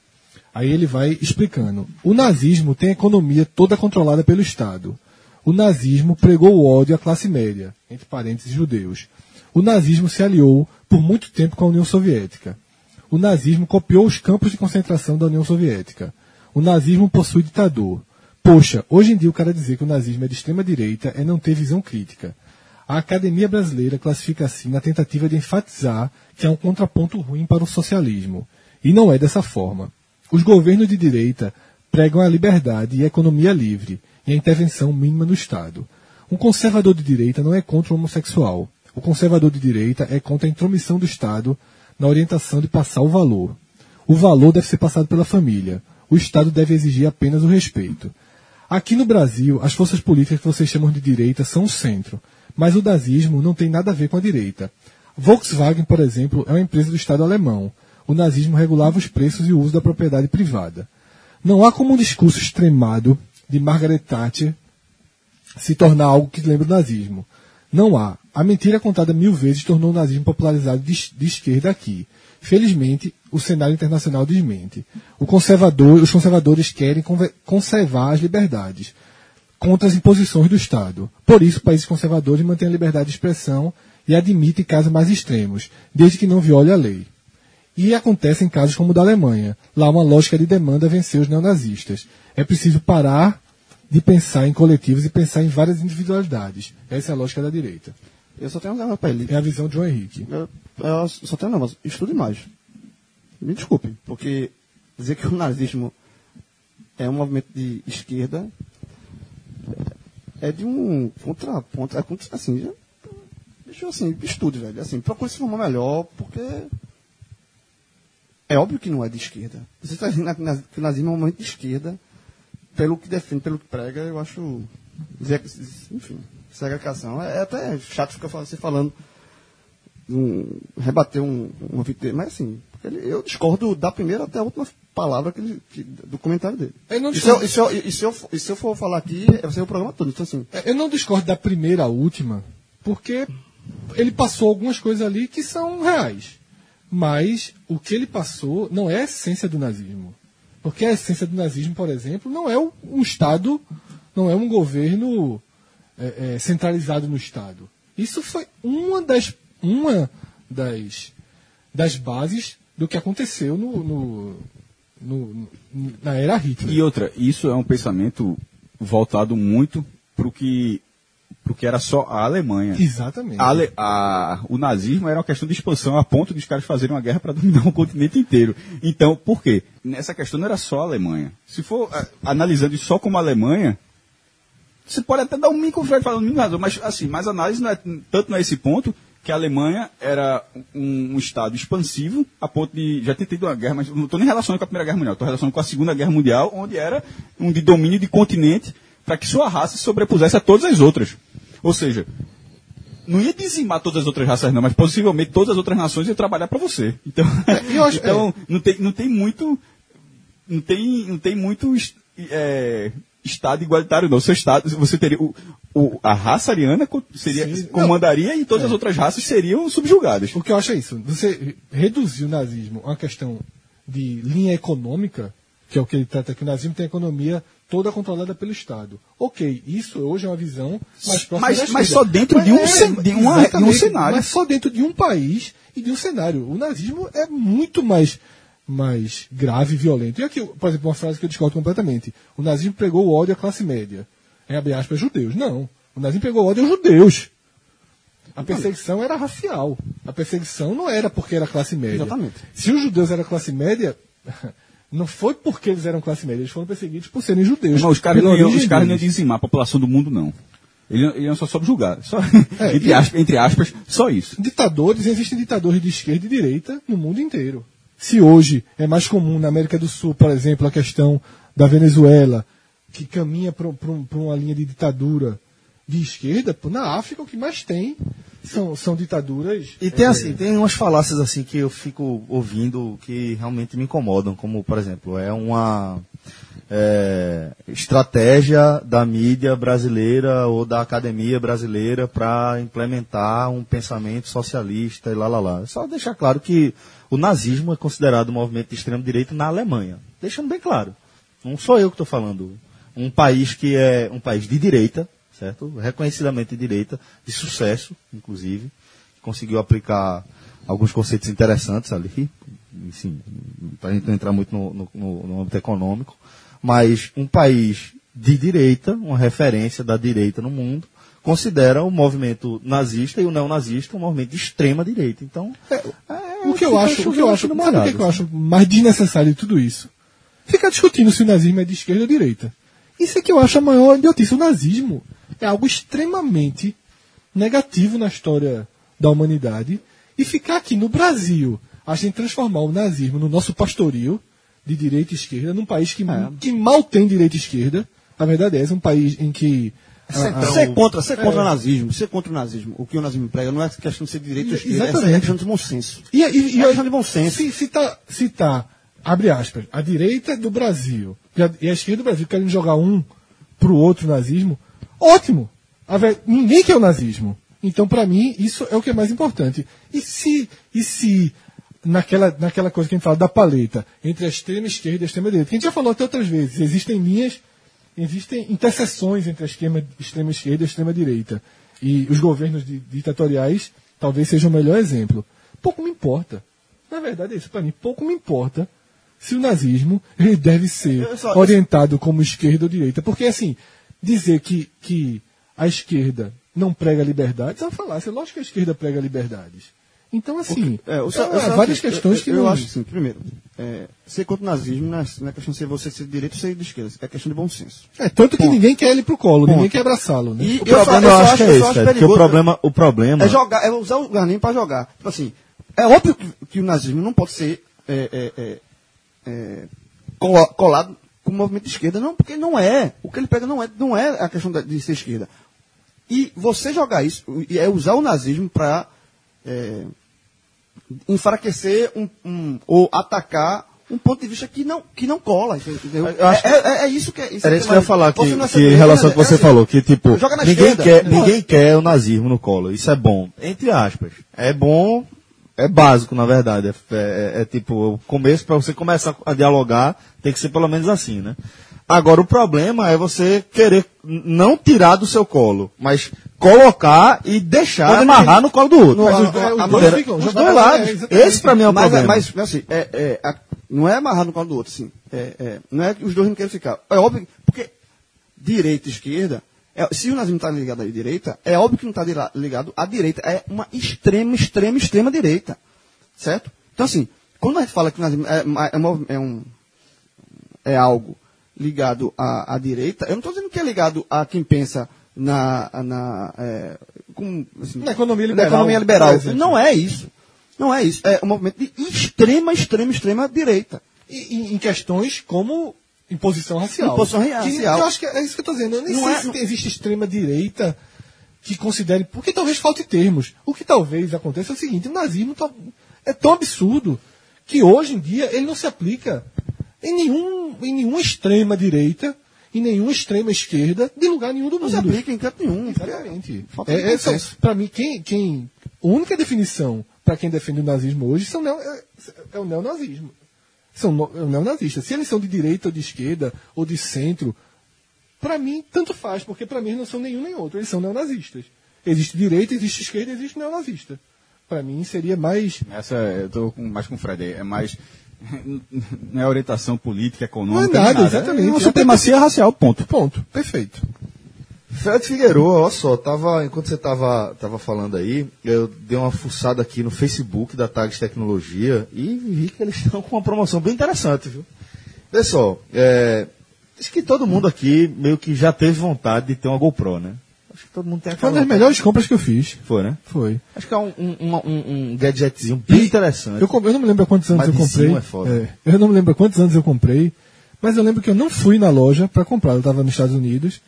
Aí ele vai explicando. O nazismo tem a economia toda controlada pelo Estado. O nazismo pregou o ódio à classe média, entre parênteses judeus. O nazismo se aliou por muito tempo com a União Soviética. O nazismo copiou os campos de concentração da União Soviética. O nazismo possui ditador. Poxa, hoje em dia o cara dizer que o nazismo é de extrema direita é não ter visão crítica. A Academia Brasileira classifica assim na tentativa de enfatizar que há um contraponto ruim para o socialismo. E não é dessa forma. Os governos de direita pregam a liberdade e a economia livre e a intervenção mínima no Estado. Um conservador de direita não é contra o homossexual. O conservador de direita é contra a intromissão do Estado na orientação de passar o valor. O valor deve ser passado pela família. O Estado deve exigir apenas o respeito. Aqui no Brasil, as forças políticas que vocês chamam de direita são o centro, mas o nazismo não tem nada a ver com a direita. Volkswagen, por exemplo, é uma empresa do Estado alemão. O nazismo regulava os preços e o uso da propriedade privada. Não há como um discurso extremado de Margaret Thatcher se tornar algo que lembra o nazismo. Não há. A mentira contada mil vezes tornou o nazismo popularizado de, de esquerda aqui. Felizmente, o cenário internacional desmente. Conservador, os conservadores querem conservar as liberdades contra as imposições do Estado. Por isso, países conservadores mantêm a liberdade de expressão e admitem casos mais extremos, desde que não viole a lei. E acontece em casos como o da Alemanha. Lá uma lógica de demanda venceu os neonazistas. É preciso parar de pensar em coletivos e pensar em várias individualidades. Essa é a lógica da direita. Eu só tenho um negócio pra ele. É a visão de João Henrique. Eu, eu só tenho um negócio. Estude mais. Me desculpe, porque dizer que o nazismo é um movimento de esquerda é de um contraponto. É contra, assim, já, deixa eu assim, estude, velho. Assim, procure se formar melhor, porque é óbvio que não é de esquerda. Você está dizendo que o nazismo é um movimento de esquerda, pelo que defende, pelo que prega, eu acho. Que- enfim, segregação. É, é até chato ficar você falando um, rebater um, um ouvido dele, mas assim, ele- eu discordo da primeira até a última palavra que ele, que- do comentário dele. Eu não e, se eu, e, se eu, e se eu for- e se eu for falar aqui, vai ser o programa todo. Então, assim, É, Eu não discordo da primeira à última, porque ele passou algumas coisas ali que são reais. Mas o que ele passou não é a essência do nazismo. Porque a essência do nazismo, por exemplo, não é um Estado, não é um governo é, é, centralizado no Estado. Isso foi uma das, uma das, das bases do que aconteceu no, no- no- no- na era Hitler. E outra, isso é um pensamento voltado muito pro que, pro que era só a Alemanha. Exatamente. A a- o nazismo era uma questão de expansão a ponto de os caras fazerem uma guerra para dominar o continente inteiro. Então, por quê? Nessa questão não era só a Alemanha. Se for ah, analisando isso só como a Alemanha, você pode até dar um micro Fred falando mínimo razão, mas assim, mas a análise não é tanto não é esse ponto que a Alemanha era um, um estado expansivo a ponto de já ter tido uma guerra, mas não estou nem relacionando com a Primeira Guerra Mundial, estou relacionando com a Segunda Guerra Mundial, onde era um de domínio de continente para que sua raça se sobrepusesse a todas as outras. Ou seja, não ia dizimar todas as outras raças não, mas possivelmente todas as outras nações iam trabalhar para você. Então, eu acho- (laughs) então não, tem, não tem muito não tem, não tem muito é, estado igualitário, não. Seu estado, você teria o, o- a raça ariana seria, Sim, comandaria e todas as outras raças seriam subjugadas. O que eu acho é isso. Você reduzir o nazismo a uma questão de linha econômica que é o que ele trata que o nazismo tem economia toda controlada pelo Estado. Ok, isso hoje é uma visão mais próxima Mas- mas só dentro de um é, cen- de uma- um cenário. Mas só dentro de um país e de um cenário. O nazismo é muito mais, mais grave e violento. E aqui, por exemplo, uma frase que eu discordo completamente. O nazismo pregou o ódio à classe média. É, abre aspas, judeus. Não. O nazismo pegou ódio aos judeus. A perseguição era racial. A perseguição não era porque era classe média. Exatamente. Se os judeus eram classe média, (laughs) não foi porque eles eram classe média, eles foram perseguidos por serem judeus. Irmão, os caras não iam, os caras não iam dizimar a população do mundo, não. Eles iam- iam só subjugar. Só, (laughs) É, entre, aspas, entre aspas, só isso. Ditadores, existem ditadores de esquerda e direita no mundo inteiro. Se hoje é mais comum na América do Sul, por exemplo, a questão da Venezuela, que caminha para uma linha de ditadura de esquerda, na África o que mais tem são, são ditaduras. E tem assim, tem umas falácias assim que eu fico ouvindo que realmente me incomodam, como por exemplo, é uma é, estratégia da mídia brasileira ou da academia brasileira para implementar um pensamento socialista e lá lá lá. Só deixar claro que o nazismo é considerado um movimento de extrema direita na Alemanha. Deixando bem claro. Não sou eu que estou falando. Um país que é um país de direita, certo? Reconhecidamente de direita, de sucesso, inclusive, conseguiu aplicar alguns conceitos interessantes ali, enfim, para a gente não entrar muito no, no, no- no âmbito econômico, mas um país de direita, uma referência da direita no mundo, considera o movimento nazista e o neonazista um movimento de extrema direita. Então, é, O que eu acho, o que eu acho, sabe o que, que eu acho mais desnecessário de tudo isso? Ficar discutindo se o nazismo é de esquerda ou direita. Isso é que eu acho a maior idiotice. O nazismo é algo extremamente negativo na história da humanidade. E ficar aqui no Brasil, a gente transformar o nazismo no nosso pastoril de direita e esquerda, num país que, que mal tem direita e esquerda. A verdade é essa, um país em que. a- a- Ser contra, ser contra o nazismo, ser contra o nazismo. O que o nazismo prega não é questão de ser direito ou esquerda, Exatamente. é questão de bom senso. E, e, e É questão de bom senso. Se, se, tá, se tá, abre aspas, a direita do Brasil e a, esquerda do Brasil querem jogar um pro outro nazismo, ótimo. Ninguém quer o nazismo. Então, para mim, isso é o que é mais importante. E se, e se naquela, naquela coisa que a gente fala da paleta, entre a extrema esquerda e a extrema direita, que a gente já falou até outras vezes, existem linhas, existem interseções entre a extrema, extrema esquerda e a extrema direita. E os governos di- ditatoriais talvez sejam o melhor exemplo. Pouco me importa. Na verdade é isso, para mim, pouco me importa se o nazismo ele deve ser Eu só- orientado como esquerda ou direita. Porque, assim, dizer que, que a esquerda não prega liberdades é uma falácia. Lógico que a esquerda prega liberdades. Então, assim, É, eu só- há eu só várias acho- questões eu, que eu, não... acho assim, primeiro, é, ser contra o nazismo não é, não é questão de ser você ser de direita ou ser de esquerda, é questão de bom senso. É, tanto que Ponto. ninguém quer ele pro colo, ninguém Ponto. quer abraçá-lo. Né? E O problema eu, só- acho que eu é esse, acho cara, porque o problema, o problema É jogar, é usar o organismo para jogar. Tipo assim, é óbvio que, que o nazismo não pode ser é, é, é, é, cola- colado com o movimento de esquerda, não, porque não é. O que ele pega não é, não é a questão de ser esquerda. E você jogar isso, e é usar o nazismo para enfraquecer um, um- ou atacar um ponto de vista que não, que não cola. Entendeu? Eu acho é, é- é isso que é. Era isso que eu ia falar, que, é que em relação ao que você É assim, falou, que tipo, ninguém esquerda. quer, ninguém quer o nazismo no colo. Isso é bom, entre aspas. É bom, é básico, na verdade. É, é- é tipo, o começo, para você começar a dialogar, tem que ser pelo menos assim, né? Agora, o problema é você querer não tirar do seu colo, mas colocar e deixar Quando amarrar no colo do outro. No- a- os a- a- os dois dois- ficam, os dois lados. é. Esse pra mim é o mas, problema. Mas, assim, é, é, a- não é amarrar no colo do outro. É, é, não é que os dois não querem ficar. É óbvio, que- porque direita e esquerda, é, se o nazismo está ligado à direita, é óbvio que não está ligado à direita. É uma extrema, extrema, extrema direita. Certo? Então, assim, quando a gente fala que o nazismo é, é, é um, é algo ligado à, à direita, eu não estou dizendo que é ligado a quem pensa na. na é, com, assim, Na economia na liberal, economia liberal. Não é isso. Não é isso. É um movimento de extrema, extrema, extrema direita. E- em questões como imposição racial. Imposição Que- racial. eu acho que é isso que eu estou dizendo. Eu nem Não sei é- se existe extrema direita que considere. Porque talvez falte termos. O que talvez aconteça é o seguinte: o nazismo tá- é tão absurdo que hoje em dia ele não se aplica em, nenhum, em nenhuma extrema direita, em nenhuma extrema esquerda, de lugar nenhum do Não se mundo. aplica em canto nenhum. Exatamente. É, é, consenso. para mim, quem, quem. A única definição para quem defende o nazismo hoje são neo, é, é o neonazismo. São no- neonazistas. Se eles são de direita ou de esquerda ou de centro, para mim, tanto faz, porque para mim não são nenhum nem outro, eles são neonazistas. Existe direita, existe esquerda, existe neonazista. Para mim seria mais. Essa, eu tô com- mais com o Fred aí. É mais. (laughs) Não é orientação política, econômica. Não é nada, nem exatamente. É uma supremacia racial, ponto. Ponto. Perfeito. Fred Figueiredo, olha só, tava, enquanto você tava, tava falando aí, eu dei uma fuçada aqui no Facebook da Tags Tecnologia e vi que eles (laughs) estão com uma promoção bem interessante, viu? Pessoal, é, acho que todo mundo aqui meio que já teve vontade de ter uma GoPro, né? Acho que todo mundo tem Foi aquela uma das melhores compras que eu fiz. Foi, né? Foi. Acho que é um, um, um, um gadgetzinho bem interessante. Eu, eu não me lembro quantos anos Mas eu comprei. é foda. É, eu não me lembro quantos anos eu comprei, mas eu lembro que eu não fui na loja para comprar. Eu estava nos Estados Unidos,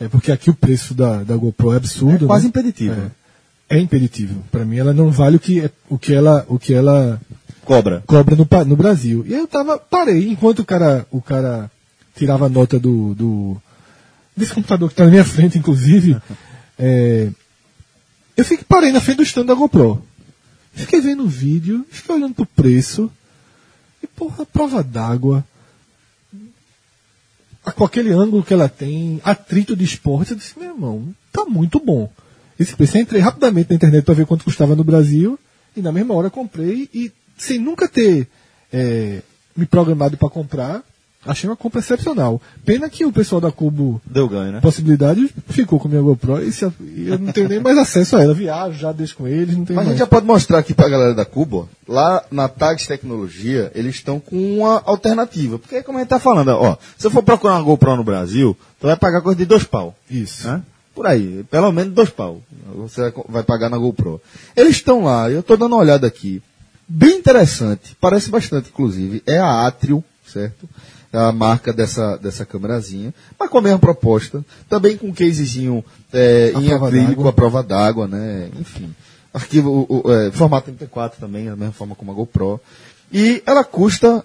é porque aqui o preço da, da GoPro é absurdo. É quase né? impeditivo. É, é impeditivo. Para mim, ela não vale o que, é- o que ela, o que ela Cobra. cobra no, no Brasil. E aí eu tava, parei, enquanto o cara, o cara tirava a nota do, do desse computador que tá na minha frente, inclusive, (laughs) é, eu fiquei, parei na frente do stand da GoPro. Fiquei vendo o vídeo, fiquei olhando pro preço, e porra, prova d'água, com aquele ângulo que ela tem, atrito de esporte, eu disse, meu irmão, tá muito bom. Esse eu entrei rapidamente na internet para ver quanto custava no Brasil, e na mesma hora comprei, e sem nunca ter é, me programado para comprar, achei uma compra excepcional. Pena que o pessoal da Cubo Deu ganho, né? Possibilidade ficou com a minha GoPro e, se, e eu não tenho nem mais acesso a ela. Viajo, já deixo com eles, não tenho Mas a mais. gente já pode mostrar aqui pra galera da Cuba, ó, lá na Tags Tecnologia, eles estão com uma alternativa. Porque como a gente tá falando, ó, se eu for procurar uma GoPro no Brasil, tu vai pagar coisa de dois pau. Isso. né? Por aí, pelo menos dois pau. Você vai, vai pagar na GoPro. Eles estão lá, eu tô dando uma olhada aqui. Bem interessante, parece bastante, inclusive. É a Atrio, certo? A marca dessa, dessa câmerazinha, mas com a mesma proposta, também com um casezinho é, em acrílico, à prova d'água, né? Enfim. Arquivo, o, o, é, formato MP4 também, da mesma forma como a GoPro. E ela custa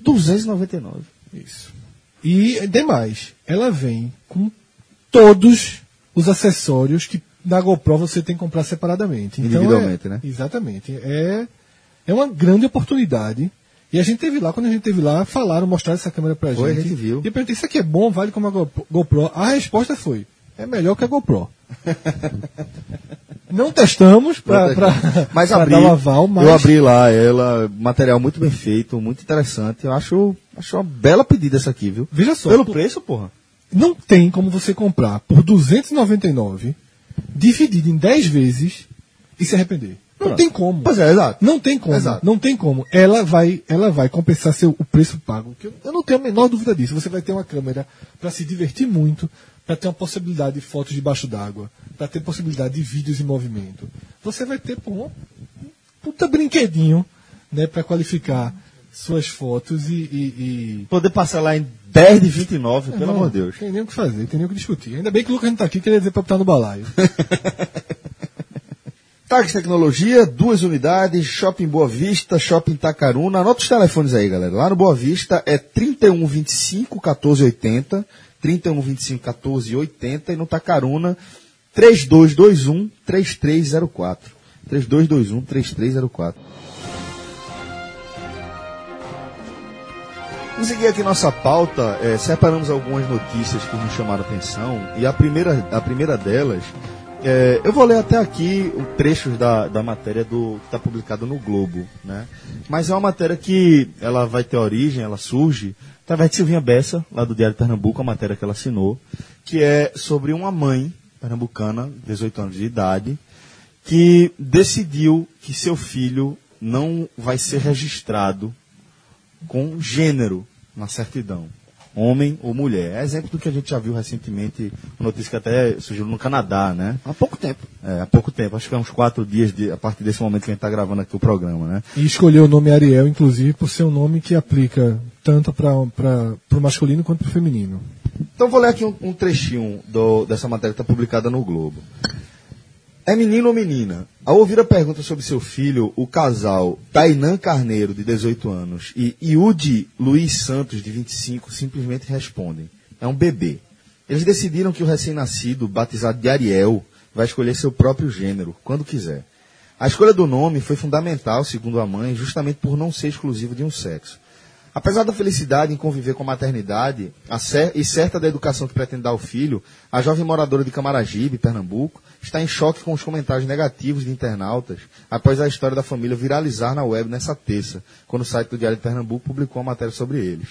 299. Isso. E demais, ela vem com todos os acessórios que na GoPro você tem que comprar separadamente. Então, Individualmente, é- né? Exatamente. É, é uma grande oportunidade. E a gente teve lá, quando a gente teve lá, falaram, mostraram essa câmera pra Foi, a gente. gente viu. E eu perguntei, isso aqui é bom, vale como a GoPro-? A resposta foi, é melhor que a GoPro. (laughs) Não testamos pra, pra, Mas abri, dar o aval, mas eu abri lá ela, material muito bem feito, muito interessante. Eu acho, acho uma bela pedida essa aqui, viu? Veja só, Pelo por- preço, porra. não tem como você comprar por 299, dividido em 10 vezes e se arrepender. Não Pronto. tem como. Pois é, exato. Não tem como. Exato. Não tem como. Ela vai, ela vai compensar seu, o preço pago. Eu, não tenho a menor dúvida disso. Você vai ter uma câmera para se divertir muito, para ter uma possibilidade de fotos debaixo d'água, para ter possibilidade de vídeos em movimento. Você vai ter pô, um puta brinquedinho, né, para qualificar suas fotos e, e- e Poder passar lá em 10 de 29, pelo não, amor de Deus. Tem nem o que fazer, tem nem o que discutir. Ainda bem que o Lucas não tá aqui, queria dizer pra botar no balaio. (laughs) Tags Tecnologia, duas unidades, Shopping Boa Vista, Shopping Tacaruna. Anota os telefones aí, galera. Lá no Boa Vista é 3125 1480, 3125 1480 e no Tacaruna 3221 3304. 3221 3304. Vamos seguir aqui nossa pauta, eh, separamos algumas notícias que nos chamaram atenção e a primeira, a primeira delas, eh, eu vou ler até aqui o trechos da, da matéria do que está publicado no Globo, né? Mas é uma matéria que ela vai ter origem, ela surge através de Silvinha Bessa, lá do Diário de Pernambuco, a matéria que ela assinou, que é sobre uma mãe pernambucana, 18 anos de idade, que decidiu que seu filho não vai ser registrado com gênero na certidão. Homem ou mulher. É exemplo do que a gente já viu recentemente, uma notícia que até surgiu no Canadá, né? Há pouco tempo. É, há pouco tempo, acho que é uns quatro dias de- a partir desse momento que a gente está gravando aqui o programa, né? E escolheu o nome Ariel, inclusive, por ser um nome que aplica tanto para o masculino quanto para o feminino. Então vou ler aqui um, um trechinho do- dessa matéria que está publicada no Globo. É menino ou menina? Ao ouvir a pergunta sobre seu filho, o casal Tainan Carneiro, de 18 anos, e Iudi Luiz Santos, de 25, simplesmente respondem: é um bebê. Eles decidiram que o recém-nascido, batizado de Ariel, vai escolher seu próprio gênero, quando quiser. A escolha do nome foi fundamental, segundo a mãe, justamente por não ser exclusivo de um sexo. Apesar da felicidade em conviver com a maternidade a cer- e certa da educação que pretende dar ao filho, a jovem moradora de Camaragibe, Pernambuco, está em choque com os comentários negativos de internautas após a história da família viralizar na web nessa terça, quando o site do Diário de Pernambuco publicou uma matéria sobre eles.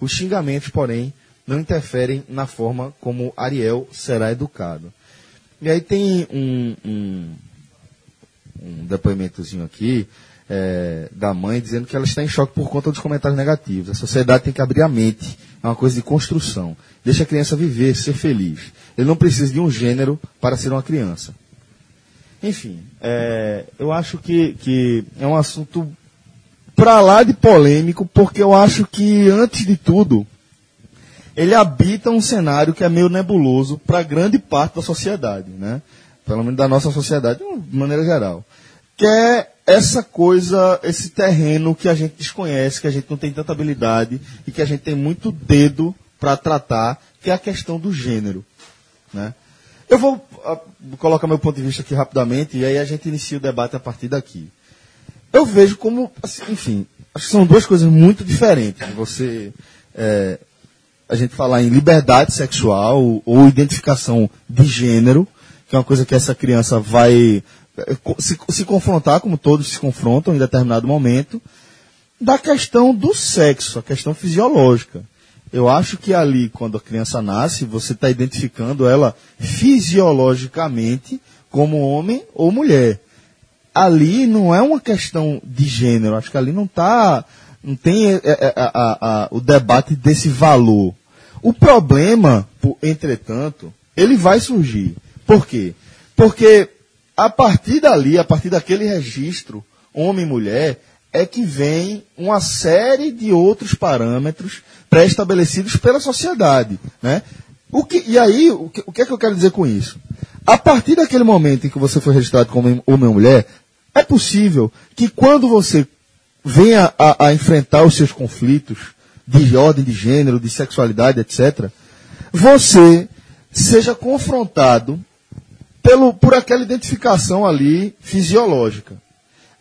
Os xingamentos, porém, não interferem na forma como Ariel será educado. E aí tem um, um, um depoimentozinho aqui é, da mãe dizendo que ela está em choque por conta dos comentários negativos. A sociedade tem que abrir a mente. É uma coisa de construção. Deixa a criança viver, ser feliz. Ele não precisa de um gênero para ser uma criança. Enfim, é, eu acho que, que é um assunto para lá de polêmico, porque eu acho que, antes de tudo, ele habita um cenário que é meio nebuloso para grande parte da sociedade, né? Pelo menos da nossa sociedade, de maneira geral. Que é essa coisa, esse terreno que a gente desconhece, que a gente não tem tanta habilidade e que a gente tem muito dedo para tratar, que é a questão do gênero, né? Eu vou ah, colocar meu ponto de vista aqui rapidamente e aí a gente inicia o debate a partir daqui. Eu vejo como, assim, enfim, acho que são duas coisas muito diferentes. Você é, a gente falar em liberdade sexual ou identificação de gênero, que é uma coisa que essa criança vai se, se confrontar, como todos se confrontam em determinado momento, da questão do sexo, a questão fisiológica. Eu acho que ali, quando a criança nasce, você está identificando ela fisiologicamente como homem ou mulher. Ali não é uma questão de gênero, acho que ali não tá, não tem é, é, a- a- a- o debate desse valor. O problema, entretanto, ele vai surgir. Por quê? Porque a partir dali, a partir daquele registro, homem e mulher, é que vem uma série de outros parâmetros pré-estabelecidos pela sociedade. Né? O que, e aí, o que, o que é que eu quero dizer com isso? A partir daquele momento em que você foi registrado como homem ou mulher, é possível que quando você venha a, a enfrentar os seus conflitos de ordem de gênero, de sexualidade, etc., você seja confrontado pelo, por aquela identificação ali fisiológica.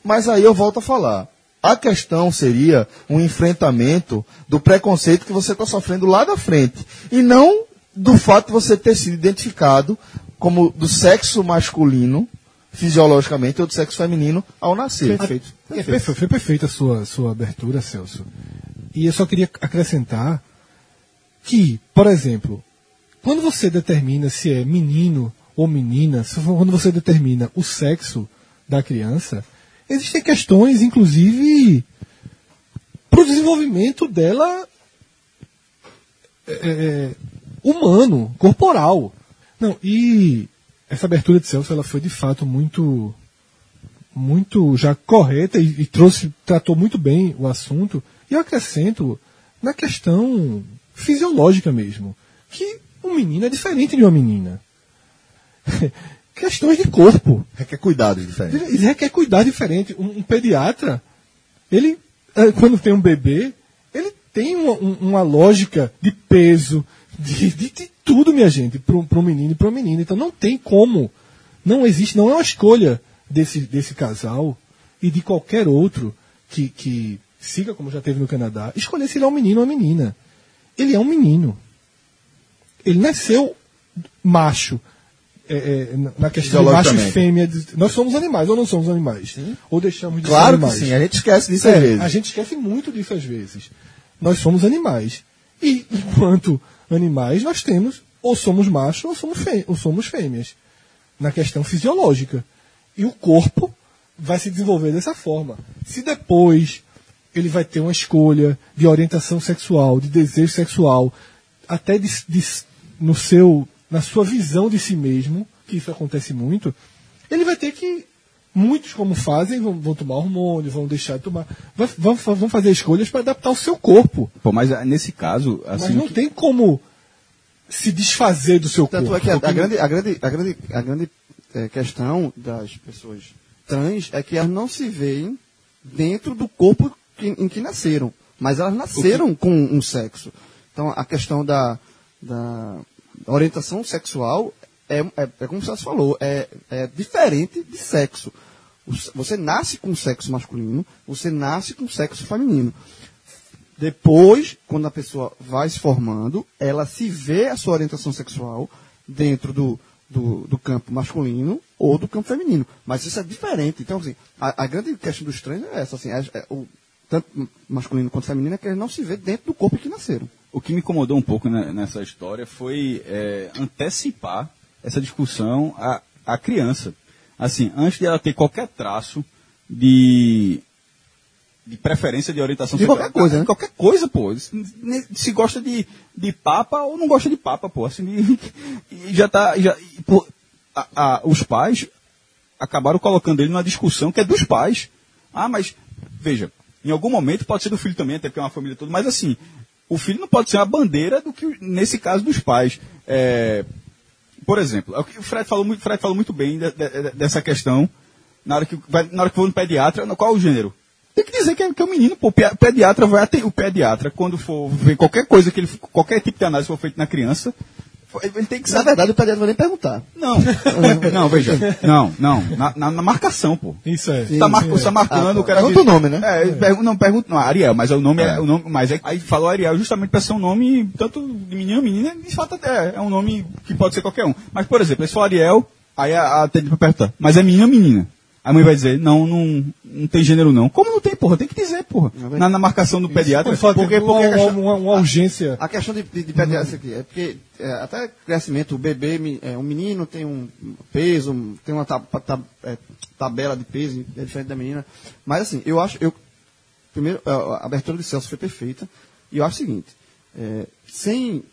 Mas aí eu volto a falar. A questão seria um enfrentamento do preconceito que você está sofrendo lá da frente. E não do fato de você ter sido identificado como do sexo masculino, fisiologicamente, ou do sexo feminino ao nascer. Perfeito. É, perfeito. Foi perfeita a sua, sua abertura, Celso. E eu só queria acrescentar que, por exemplo, quando você determina se é menino ou menina, quando você determina o sexo da criança, existem questões, inclusive, para o desenvolvimento dela é, é, humano, corporal. Não, e essa abertura de Celso ela foi de fato muito muito já correta e, e trouxe tratou muito bem o assunto. E eu acrescento na questão fisiológica mesmo, que um menino é diferente de uma menina. (laughs) Questões de corpo. Requer cuidados diferentes. Requer cuidar diferente. Um, um pediatra, ele, eh, quando tem um bebê, ele tem uma, um- uma lógica de peso, de, de- de tudo, minha gente, para um menino e para uma menina. Então não tem como. Não existe, não é uma escolha desse, desse casal e de qualquer outro que, que siga, como já teve no Canadá, escolher se ele é um menino ou uma menina. Ele é um menino. Ele nasceu macho. É, é, na- questão de macho e fêmea. Nós somos animais ou não somos animais? Ou deixamos de Claro ser que animais? sim, a gente esquece disso É, às vezes. A gente esquece muito disso às vezes. Nós somos animais. E enquanto animais, nós temos ou somos machos ou somos, ou somos fêmeas. Na questão fisiológica. E o corpo vai se desenvolver dessa forma. Se depois ele vai ter uma escolha de orientação sexual, de desejo sexual, até de, de- no seu, na sua visão de si mesmo, que isso acontece muito, ele vai ter que muitos como fazem vão, vão tomar hormônio, vão deixar de tomar, vai- vão, vão fazer escolhas para adaptar o seu corpo. Pô, mas ah, nesse caso, Mas assim, não tem como se desfazer do seu Tanto corpo. é que a, a Porque- grande, a grande, a grande, a grande eh, questão das pessoas trans é que elas não se veem dentro do corpo que- em que nasceram. Mas elas nasceram com um sexo. Então a questão da, da orientação sexual é, é, é como você falou, é, é diferente de sexo. Você nasce com sexo masculino, você nasce com sexo feminino Depois, quando a pessoa vai se formando, ela se vê a sua orientação sexual dentro do, do, do campo masculino ou do campo feminino. Mas isso é diferente. Então, assim, a, a grande questão dos trans é essa, assim, é- é o, tanto masculino quanto feminino é que eles não se vê dentro do corpo que nasceram. O que me incomodou um pouco nessa história foi é, antecipar essa discussão à, à criança. Assim, antes de ela ter qualquer traço de, de preferência de orientação De qualquer coisa, né? Qualquer coisa, pô. Se, gosta de, de papa ou não gosta de papa, pô. Assim, (laughs) já tá. Já, pô, a- a- os pais acabaram colocando ele numa discussão que é dos pais. Ah, mas, veja, em algum momento pode ser do filho também, até porque é uma família toda, mas assim, o filho não pode ser a bandeira do que, nesse caso, dos pais. É, por exemplo, é o Fred falou, muito- Fred falou muito bem de- de- dessa questão, na hora que, vai- na hora que for no pediatra, qual é o gênero? Tem que dizer que é, que é o menino, pô, o pe- pediatra vai até o pediatra, quando for ver qualquer coisa que ele, qualquer tipo de análise for feita na criança, ele tem que Na saber. verdade, o pediatra vai nem perguntar. Não, (laughs) não, veja. Não, não. Na, na- na marcação, pô. Isso é. Você tá, mar, você tá marcando, o cara. Pergunta o nome, né? É, pergunta, não, pergunta. Não, Ariel, mas é o nome, é. o nome. Mas é, aí falou Ariel justamente para ser um nome, tanto de menino menina, de fato até é um nome que pode ser qualquer um. Mas, por exemplo, se for Ariel, aí a, a atende pra perguntar, mas é menino ou menina? A mãe vai dizer, não, não, não tem gênero não. Como não tem, porra? Tem que dizer, porra. Na, na marcação do pediatra. Porque, porque- porque a uma, questão- uma- uma urgência. A questão de, de, de pediatra aqui é porque é, até crescimento, o bebê, é, um menino tem um peso, tem uma tab- tab- é, tabela de peso, é diferente da menina. Mas assim, eu acho, eu, primeiro, a, a abertura do Celso foi perfeita, e eu acho o seguinte, é, sem,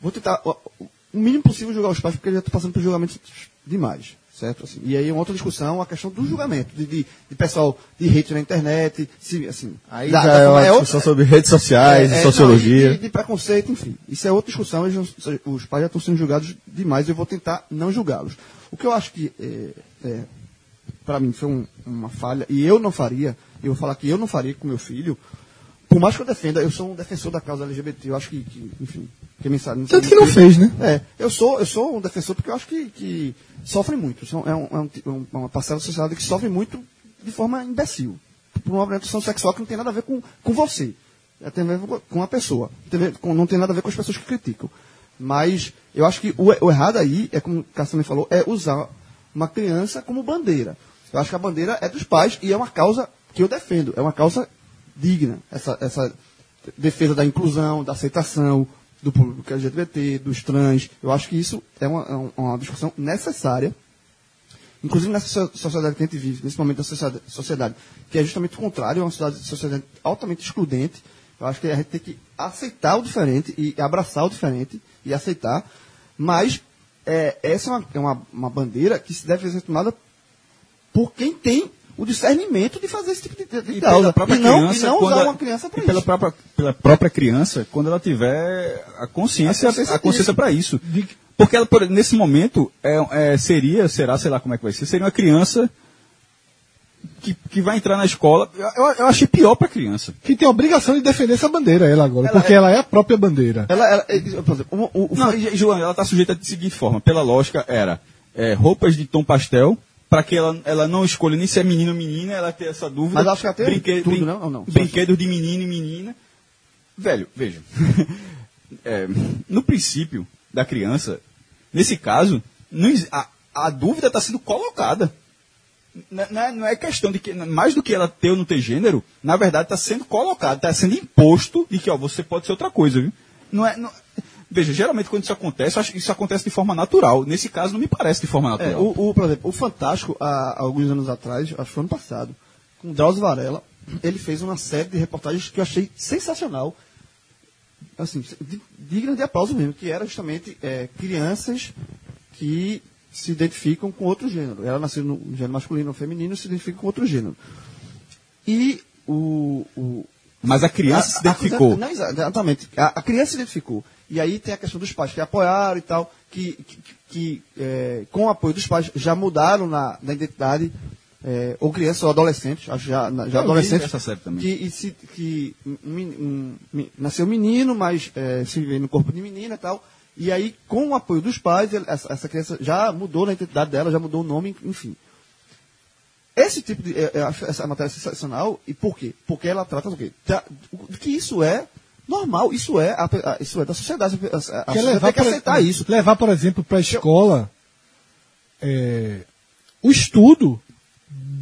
vou tentar, o, o mínimo possível julgar os pais, porque eles já estão passando por julgamentos demais. Certo? Assim, e aí, uma outra discussão, a questão do julgamento, de, de, de pessoal de hate na internet, se, assim. Aí da- já é uma outra- discussão sobre redes sociais, é, é, sociologia. não, e, e de preconceito, enfim. Isso é outra discussão, não- os pais já estão sendo julgados demais eu vou tentar não julgá-los. O que eu acho que, é, é, para mim, foi um- uma falha, e eu não faria, eu vou falar que eu não faria com meu filho, por mais que eu defenda, eu sou um defensor da causa LGBT, eu acho que, que, enfim, que me sabe, Tanto que não fez, né? é, eu sou, eu sou um defensor porque eu acho que, que sofre muito. É, um, é um ti- um- uma parcela da sociedade que sofre muito de forma imbecil. Por uma orientação sexual que não tem nada a ver com, com você. É, tem a ver com- a pessoa. Não tem nada a ver com as pessoas que criticam. Mas eu acho que o, o errado aí, é como o Cassandra falou, é usar uma criança como bandeira. Eu acho que a bandeira é dos pais e é uma causa que eu defendo. É uma causa digna. Essa, essa defesa da inclusão, da aceitação do público LGBT, dos trans. Eu acho que isso é uma, é um- uma discussão necessária. Inclusive nessa so- sociedade que a gente vive, nesse momento da sociedade, que é justamente o contrário, é uma sociedade, sociedade altamente excludente. Eu acho que a gente tem que aceitar o diferente e abraçar o diferente e aceitar. Mas é, essa é, uma, é uma, uma bandeira que se deve ser tomada por quem tem o discernimento de fazer esse tipo de, de E causa. pela e não, criança, e não usar a- uma criança para e pela isso. própria, pela própria criança, quando ela tiver a consciência, A consciência a consciência para isso. Porque ela, por- nesse momento, é, é, seria, será, sei lá como é que vai ser, seria uma criança que, que vai entrar na escola. Eu, eu- achei pior para a criança. Que tem a obrigação de defender essa bandeira, ela agora. Ela porque é- ela é a própria bandeira. Ela, ela, é, por exemplo, o, o, o Não, João, ela está sujeita da seguinte forma: pela lógica, era é, roupas de tom pastel. Para que ela, ela não escolha nem se é menino ou menina, ela ter essa dúvida. Mas acho que ela tem Brinque- tudo, brin- não? Ou não? Brinquedos de menino e menina. Velho, veja. (laughs) É, no princípio da criança, nesse caso, não a, a dúvida está sendo colocada. Não é, não é questão de que, mais do que ela ter ou não ter gênero, na verdade está sendo colocado, está sendo imposto de que ó, você pode ser outra coisa, viu? Não é, não- veja, geralmente quando isso acontece, isso acontece de forma natural. Nesse caso, não me parece de forma É, natural. o, o, por exemplo, o Fantástico, há, alguns anos atrás, acho que foi ano passado, com o Drauzio Varela, ele fez uma série de reportagens que eu achei sensacional, assim, digna de aplauso mesmo, que era justamente é, crianças que se identificam com outro gênero. Ela nasceu no gênero masculino ou feminino e se identifica com outro gênero. E o, o, Mas a criança se identificou. não, exa- exatamente. A, a criança se identificou. E aí tem a questão dos pais que apoiaram e tal, que, que, que, é, com o apoio dos pais já mudaram na, na identidade, é, ou criança ou adolescente, acho já, já Eu vi adolescente, essa série também. que, se- que um, um, nasceu menino, mas é, se vê no corpo de menina e tal. E aí, com o apoio dos pais, essa, essa criança já mudou na identidade dela, já mudou o nome, enfim. esse tipo de. Eu acho essa matéria sensacional. E por quê? Porque ela trata do quê? Da- que isso é normal, isso é, a- a- isso é da sociedade. A, a, sociedade levar tem que por- aceitar isso. Levar, por exemplo, para a escola é, o estudo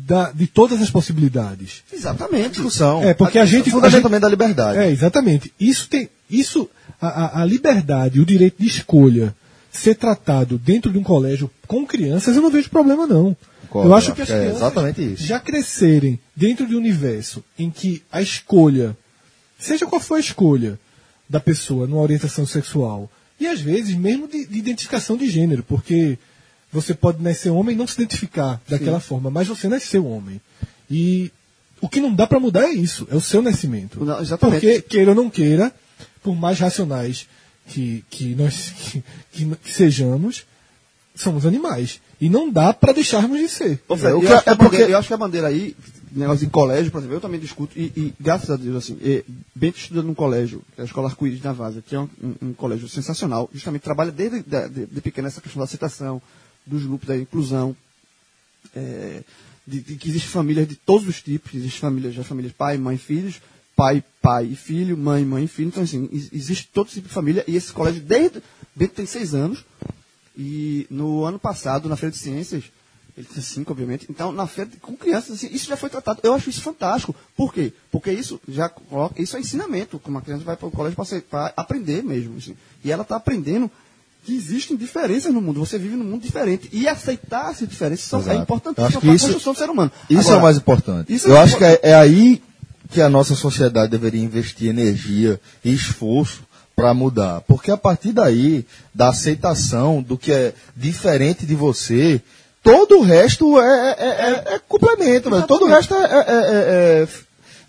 da- de todas as possibilidades. Exatamente. Discussão. É, porque a gente- Fundamentalmente da liberdade. É, exatamente. Isso tem. Isso, a, a- a liberdade, o direito de escolha ser tratado dentro de um colégio com crianças, eu não vejo problema, não. Concordo, eu acho que as é crianças exatamente isso. já crescerem dentro de um universo em que a escolha, seja qual for a escolha da pessoa numa orientação sexual, e às vezes mesmo de, de identificação de gênero, porque você pode nascer homem e não se identificar daquela forma, mas você nasceu homem. E o que não dá para mudar é isso, é o seu nascimento. Não, exatamente. Porque, queira ou não queira, por mais racionais que, que nós que, que- que sejamos, somos animais. E não dá para deixarmos de ser. É, acho é porque- bandeira, eu acho que a bandeira aí, negócio de colégio, por exemplo, eu também discuto, e, e, graças a Deus, assim, e, bem estudando num colégio, é a Escola Arco-Íris na Vaza, que é um, um- colégio sensacional, justamente trabalha desde da- de, de pequeno essa questão da aceitação, dos grupos, da inclusão, é, de, de que existem famílias de todos os tipos, existem famílias, já famílias pai, mãe, filhos, pai, pai e filho, mãe, mãe e filho, então assim, ex- existe todo tipo de família, e esse colégio, desde, Bento tem seis anos, e no ano passado, na Feira de Ciências, ele tinha cinco, obviamente. Então, na feira, com crianças, assim, isso já foi tratado. Eu acho isso fantástico. Por quê? Porque isso já coloca, isso é ensinamento. Como a criança vai para o colégio para aprender mesmo. assim. E ela está aprendendo que existem diferenças no mundo. Você vive num mundo diferente. E aceitar essas diferenças é importantíssimo para a construção do ser humano. Isso é Agora, o mais importante. isso Eu é acho que é, é aí que a nossa sociedade deveria investir energia e esforço para mudar. Porque a partir daí, da aceitação do que é diferente de você, todo o resto é, é- é- é complemento, velho. todo o resto é. é- é- é-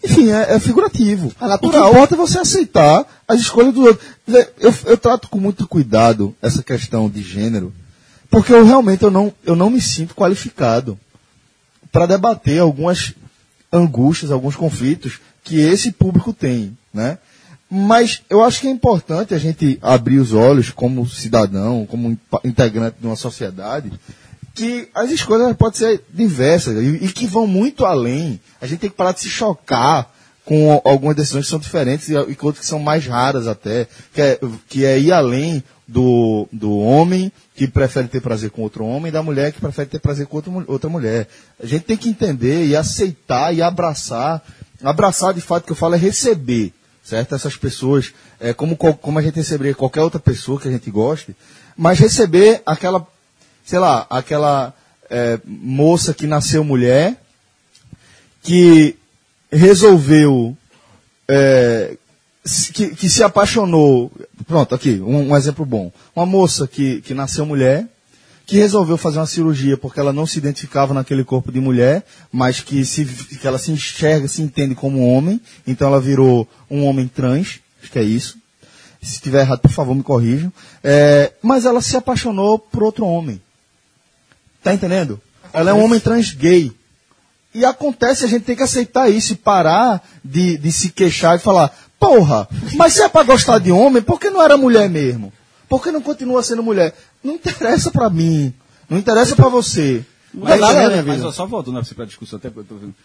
enfim, é, é figurativo. É natural. O que importa é você aceitar as escolhas do outro. Eu, eu trato com muito cuidado essa questão de gênero, porque eu realmente eu não, eu não me sinto qualificado para debater algumas angústias, alguns conflitos que esse público tem, né? Mas eu acho que é importante a gente abrir os olhos como cidadão, como integrante de uma sociedade, que as escolhas podem ser diversas e, e que vão muito além. A gente tem que parar de se chocar com algumas decisões que são diferentes e, e outras que são mais raras até, que é, que é ir além do, do homem que prefere ter prazer com outro homem da mulher que prefere ter prazer com outra, mu- outra mulher. A gente tem que entender e aceitar e abraçar. Abraçar, de fato, que eu falo é receber, certo? Essas pessoas, é, como, como a gente receberia qualquer outra pessoa que a gente goste, mas receber aquela, sei lá, aquela é, moça que nasceu mulher, que resolveu é, que, que se apaixonou. Pronto, aqui, um, um exemplo bom. Uma moça que, que nasceu mulher, que resolveu fazer uma cirurgia porque ela não se identificava naquele corpo de mulher, mas que, se, que ela se enxerga, se entende como homem, então ela virou um homem trans, acho que é isso. Se estiver errado, por favor, me corrijam. É, mas ela se apaixonou por outro homem. Tá entendendo? Ela é um homem trans gay. E acontece, a gente tem que aceitar isso e parar de, de se queixar e falar, porra, mas se é pra gostar de homem, por que não era mulher mesmo? Por que não continua sendo mulher? Não interessa pra mim, não interessa pra você. Mas, nada na mas, ó, só voltando assim, para a discussão, até porque eu tô vendo.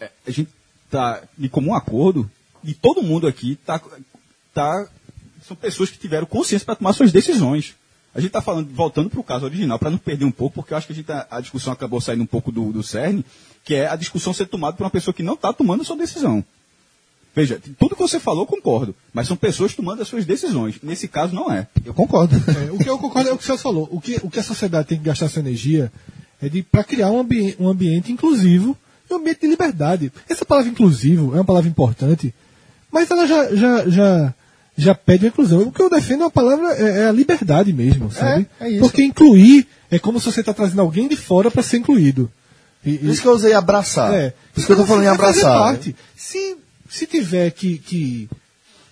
É, a gente tá de comum acordo e todo mundo aqui tá, tá são pessoas que tiveram consciência para tomar suas decisões. A gente está falando, voltando para o caso original, para não perder um pouco, porque eu acho que a, gente tá- a discussão acabou saindo um pouco do, do cerne, que é a discussão ser tomada por uma pessoa que não está tomando a sua decisão. Veja, tudo que você falou, eu concordo, mas são pessoas tomando as suas decisões. Nesse caso, não é. Eu concordo. É, o que eu concordo é o que o Celso falou. O que, o que a sociedade tem que gastar sua energia é de para criar um, ambi um ambiente inclusivo e um ambiente de liberdade. Essa palavra inclusivo é uma palavra importante, mas ela já, já, já, já pede a inclusão. O que eu defendo é uma palavra, é, é a liberdade mesmo, sabe? é isso. Porque incluir é como se você está trazendo alguém de fora para ser incluído. E- Por isso que eu usei abraçar. é. Por isso que eu tô falando em abraçar. parte. Se, se tiver que, que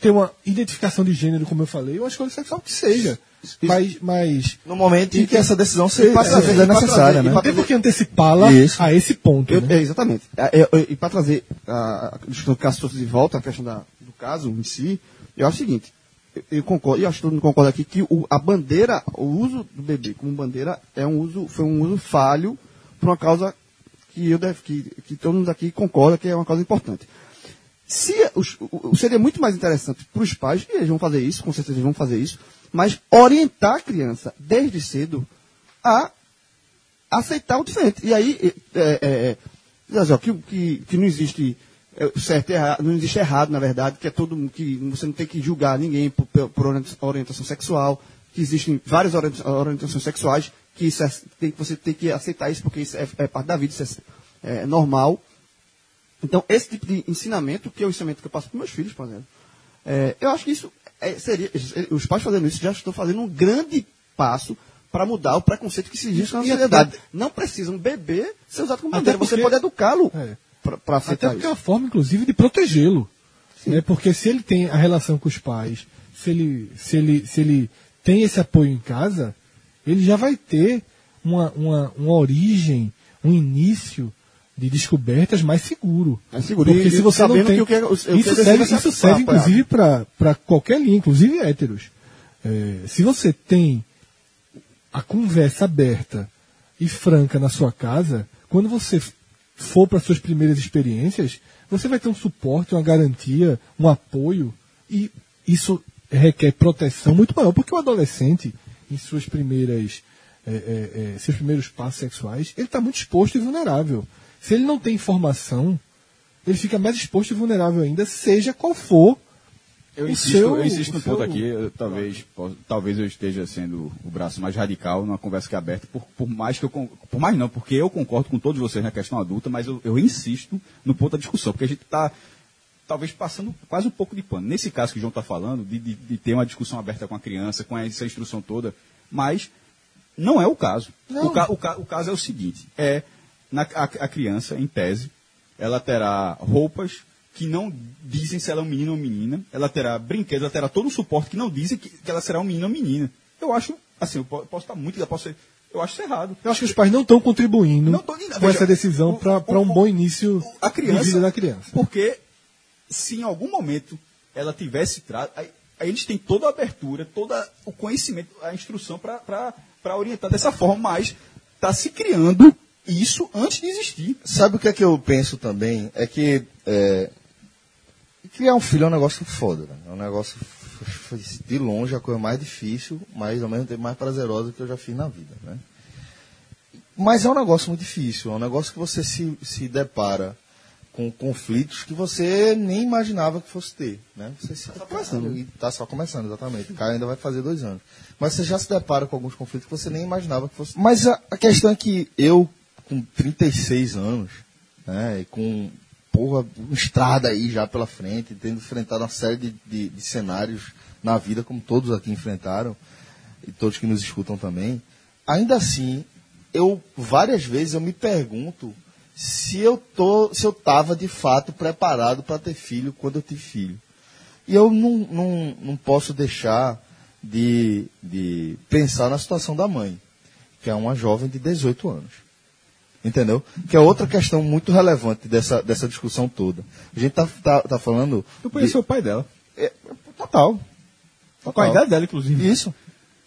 ter uma identificação de gênero, como eu falei, uma escolha sexual que seja. Mas, mas No momento em que essa decisão se, trazer- fizer e pra necessária, né? pra não tem por que antecipá-la a esse ponto. Eu- né? é, exatamente. É, é, é, e para trazer a, a discussão do caso de volta, a questão da- do caso em si, eu acho o seguinte, eu, eu concordo, e acho que todo mundo concorda aqui, que o- a bandeira, o uso do bebê como bandeira é um uso, foi um uso falho por uma causa que, eu deve, que, que todo mundo aqui concorda que é uma causa importante. Se, os- o- seria muito mais interessante para os pais, e eles vão fazer isso, com certeza eles vão fazer isso, mas orientar a criança desde cedo a aceitar o diferente. E aí, é, é, é, que, que, que não existe é, certo e errado, não existe errado, na verdade, que é todo mundo, que você não tem que julgar ninguém por, por- por orienta- orientação sexual, que existem várias orienta- orientações sexuais, que isso é- tem, você tem que aceitar isso porque isso é, é parte da vida, isso é, é normal. Então, esse tipo de ensinamento, que é o ensinamento que eu passo para meus filhos, por exemplo, é, eu acho que isso é, seria. Os pais fazendo isso já estão fazendo um grande passo para mudar o preconceito que se existe na sociedade. Não precisam beber ser usado como bandeira. Você pode educá-lo É. para Até porque é isso. uma forma, inclusive, de protegê-lo. Né? Porque se ele tem a relação com os pais, se ele, se ele, se ele tem esse apoio em casa, ele já vai ter uma, uma, uma origem, um início de descobertas mais seguro. Mais seguro. Porque E- se você não tem... que o que é- o- o que isso é serve, é isso ser serve apoiado. inclusive, para qualquer linha, inclusive héteros. É, se você tem a conversa aberta e franca na sua casa, quando você for para suas primeiras experiências, você vai ter um suporte, uma garantia, um apoio e isso requer proteção muito maior, porque o adolescente, em suas primeiras, é, é, é, seus primeiros passos sexuais, ele está muito exposto e vulnerável. Se ele não tem informação, ele fica mais exposto e vulnerável ainda, seja qual for Eu insisto, seu- eu insisto no o ponto seu- aqui, eu- talvez, talvez eu esteja sendo o braço mais radical numa conversa que é aberta, por, por mais que eu, por mais não, porque eu concordo com todos vocês na questão adulta, mas eu, eu insisto no ponto da discussão, porque a gente está talvez passando quase um pouco de pano. Nesse caso que o João está falando, de, de- de ter uma discussão aberta com a criança, com essa instrução toda, mas não é o caso. O, ca- o ca- o caso é o seguinte, é na- a, a criança, em tese, ela terá roupas que não dizem se ela é um menino ou menina, ela terá brinquedos, ela terá todo o suporte que não dizem que, que ela será um menino ou menina. Eu acho, assim, eu po- posso estar muito, eu posso ser, eu acho isso errado. Eu acho que os pais não estão contribuindo Não tô- com veja, essa decisão para um bom início a criança, de vida da criança. Porque se em algum momento ela tivesse tra... aí, aí eles têm toda a abertura, todo o conhecimento, a instrução para orientar dessa forma, mas está se criando isso antes de existir. Sabe o que é que eu penso também? É que é, criar um filho é um negócio foda, né? É um negócio de longe a coisa mais difícil, mas ao mesmo tempo mais prazerosa que eu já fiz na vida, né? Mas é um negócio muito difícil, é um negócio que você se, se depara com conflitos que você nem imaginava que fosse ter, né? Você se está começando. E tá só começando, exatamente. O cara ainda vai fazer dois anos. Mas você já se depara com alguns conflitos que você nem imaginava que fosse. Mas a, a questão é que eu, com 36 anos, né, e com porra, uma estrada aí já pela frente, tendo enfrentado uma série de, de, de cenários na vida, como todos aqui enfrentaram, e todos que nos escutam também, ainda assim, eu várias vezes eu me pergunto se eu tô, se eu estava de fato preparado para ter filho quando eu tive filho. E eu não, não, não posso deixar de, de pensar na situação da mãe, que é uma jovem de 18 anos. Entendeu? Que é outra questão muito relevante dessa, dessa discussão toda. A gente tá, tá, tá falando. Tu conheceu o pai dela. de- é, total. Com a idade dela, inclusive. Isso,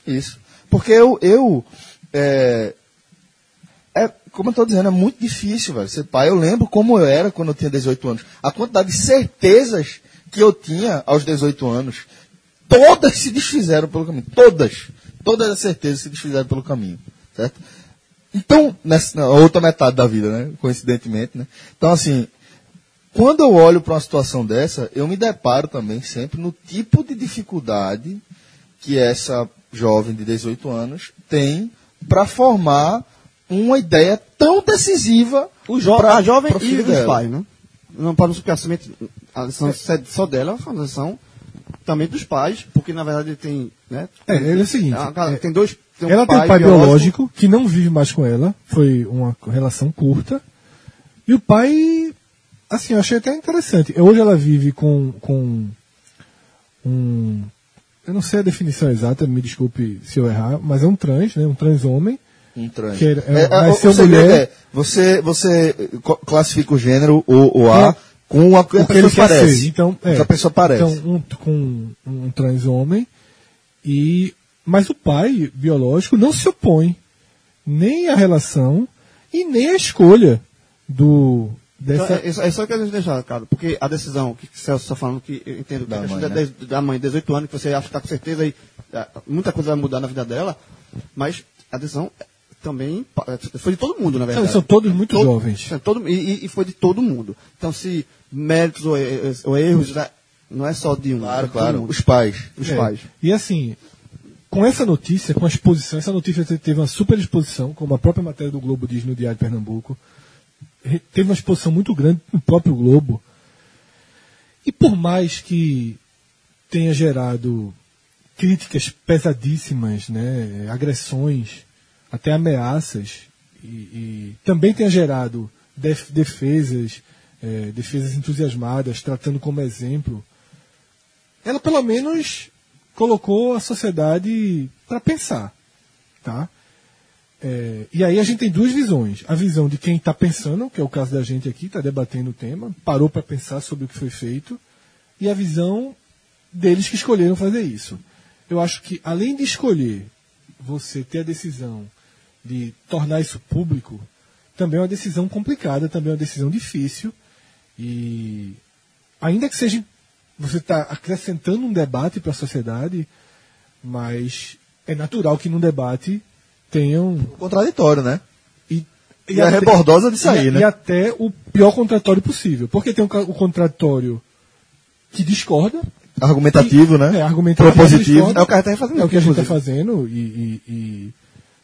isso. Porque eu, eu é, é, como eu estou dizendo, é muito difícil, velho, ser pai. Eu lembro como eu era quando eu tinha 18 anos. A quantidade de certezas que eu tinha aos 18 anos, todas se desfizeram pelo caminho. Todas. Todas as certezas se desfizeram pelo caminho. Certo? Então, nessa na outra metade da vida, né? Coincidentemente, né? Então, assim, quando eu olho para uma situação dessa, eu me deparo também sempre no tipo de dificuldade que essa jovem de 18 anos tem para formar uma ideia tão decisiva O jo pra- a jovem e filho os dela. pais, né? Não podemos porque a semente, a decisão é só dela, é uma decisão também dos pais, porque na verdade ele tem, né? É, ele é o seguinte, Ah, cara, é, tem dois, tem um ela tem um pai biológico que não vive mais com ela, foi uma relação curta. E o pai, assim, eu achei até interessante. Hoje ela vive com, com um. Eu não sei a definição exata, me desculpe se eu errar, mas é um trans, né? Um trans homem. Um trans. Que é- é- É, mulher- é, você, você classifica o gênero, o, o A, É. com a, o o que a que ele parece. Então, é. a pessoa parece. Então, um, com um trans homem. E, mas o pai biológico não se opõe nem à relação e nem à escolha do Então, dessa é, isso- é só que a gente deixar, cara, porque a decisão que o Celso está falando, que eu entendo que Da a questão mãe, da, né? de- da mãe, 18 anos, que você acha que está com certeza aí, é, muita coisa vai mudar na vida dela, mas a decisão também pa- foi de todo mundo, na verdade. são todos muito Todo- jovens. é, todo- e, e- foi de todo mundo. Então, se méritos ou, e- ou erros, não é só de um. é Claro, de todo claro. mundo. Os pais. Os É, pais. E assim, com essa notícia, com a exposição, essa notícia te- teve uma super exposição, como a própria matéria do Globo diz no Diário de Pernambuco. Teve uma exposição muito grande no próprio Globo. E por mais que tenha gerado críticas pesadíssimas, né, agressões, até ameaças, e, e também tenha gerado def- defesas, eh, defesas entusiasmadas, tratando como exemplo ela pelo menos colocou a sociedade para pensar, tá? É, e aí a gente tem duas visões. A visão de quem está pensando, que é o caso da gente aqui, está debatendo o tema, parou para pensar sobre o que foi feito, e a visão deles que escolheram fazer isso. Eu acho que além de escolher você ter a decisão de tornar isso público, também é uma decisão complicada, também é uma decisão difícil, e ainda que seja você está acrescentando um debate para a sociedade, mas é natural que num debate tenham Contraditório, né? e, E a rebordosa disso aí, e, né? E até o pior contraditório possível, porque tem o, o contraditório que discorda, Argumentativo, e- né? É, argumentativo, Propositivo. É o que a gente tá fazendo. É o que a gente está fazendo e, e- e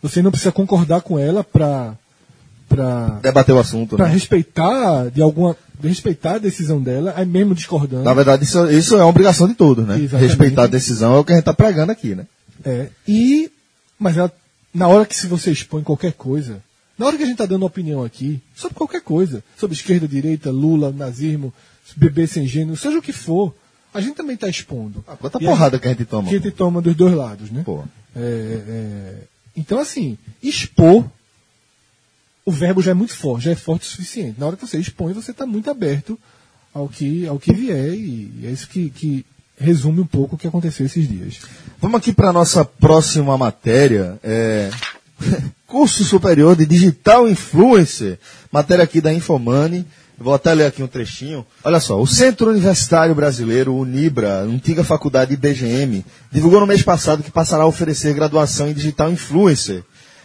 você não precisa concordar com ela para para Debater o assunto, para né? respeitar de alguma de respeitar a decisão dela, aí mesmo discordando. Na verdade, isso, isso é uma obrigação de todos, né? Exatamente. Respeitar a decisão é o que a gente está pregando aqui, né? É, e, mas ela, na hora que se você expõe qualquer coisa, na hora que a gente está dando opinião aqui, sobre qualquer coisa, sobre esquerda, direita, Lula, nazismo, bebê sem gênero, seja o que for, a gente também está expondo. Ah, quanta E porrada que a gente toma. Que a gente toma dos dois lados, né? Pô. É, é, então, assim, expor, o verbo já é muito forte, já é forte o suficiente. Na hora que você expõe, você está muito aberto ao que, ao que vier, e é isso que, que resume um pouco o que aconteceu esses dias. Vamos aqui para a nossa próxima matéria. É... (laughs) Curso Superior de Digital Influencer. Matéria aqui da Infomani. Vou até ler aqui um trechinho. Olha só, o Centro Universitário Brasileiro, o NIBRA, antiga faculdade IBGM, divulgou no mês passado que passará a oferecer graduação em Digital Influencer.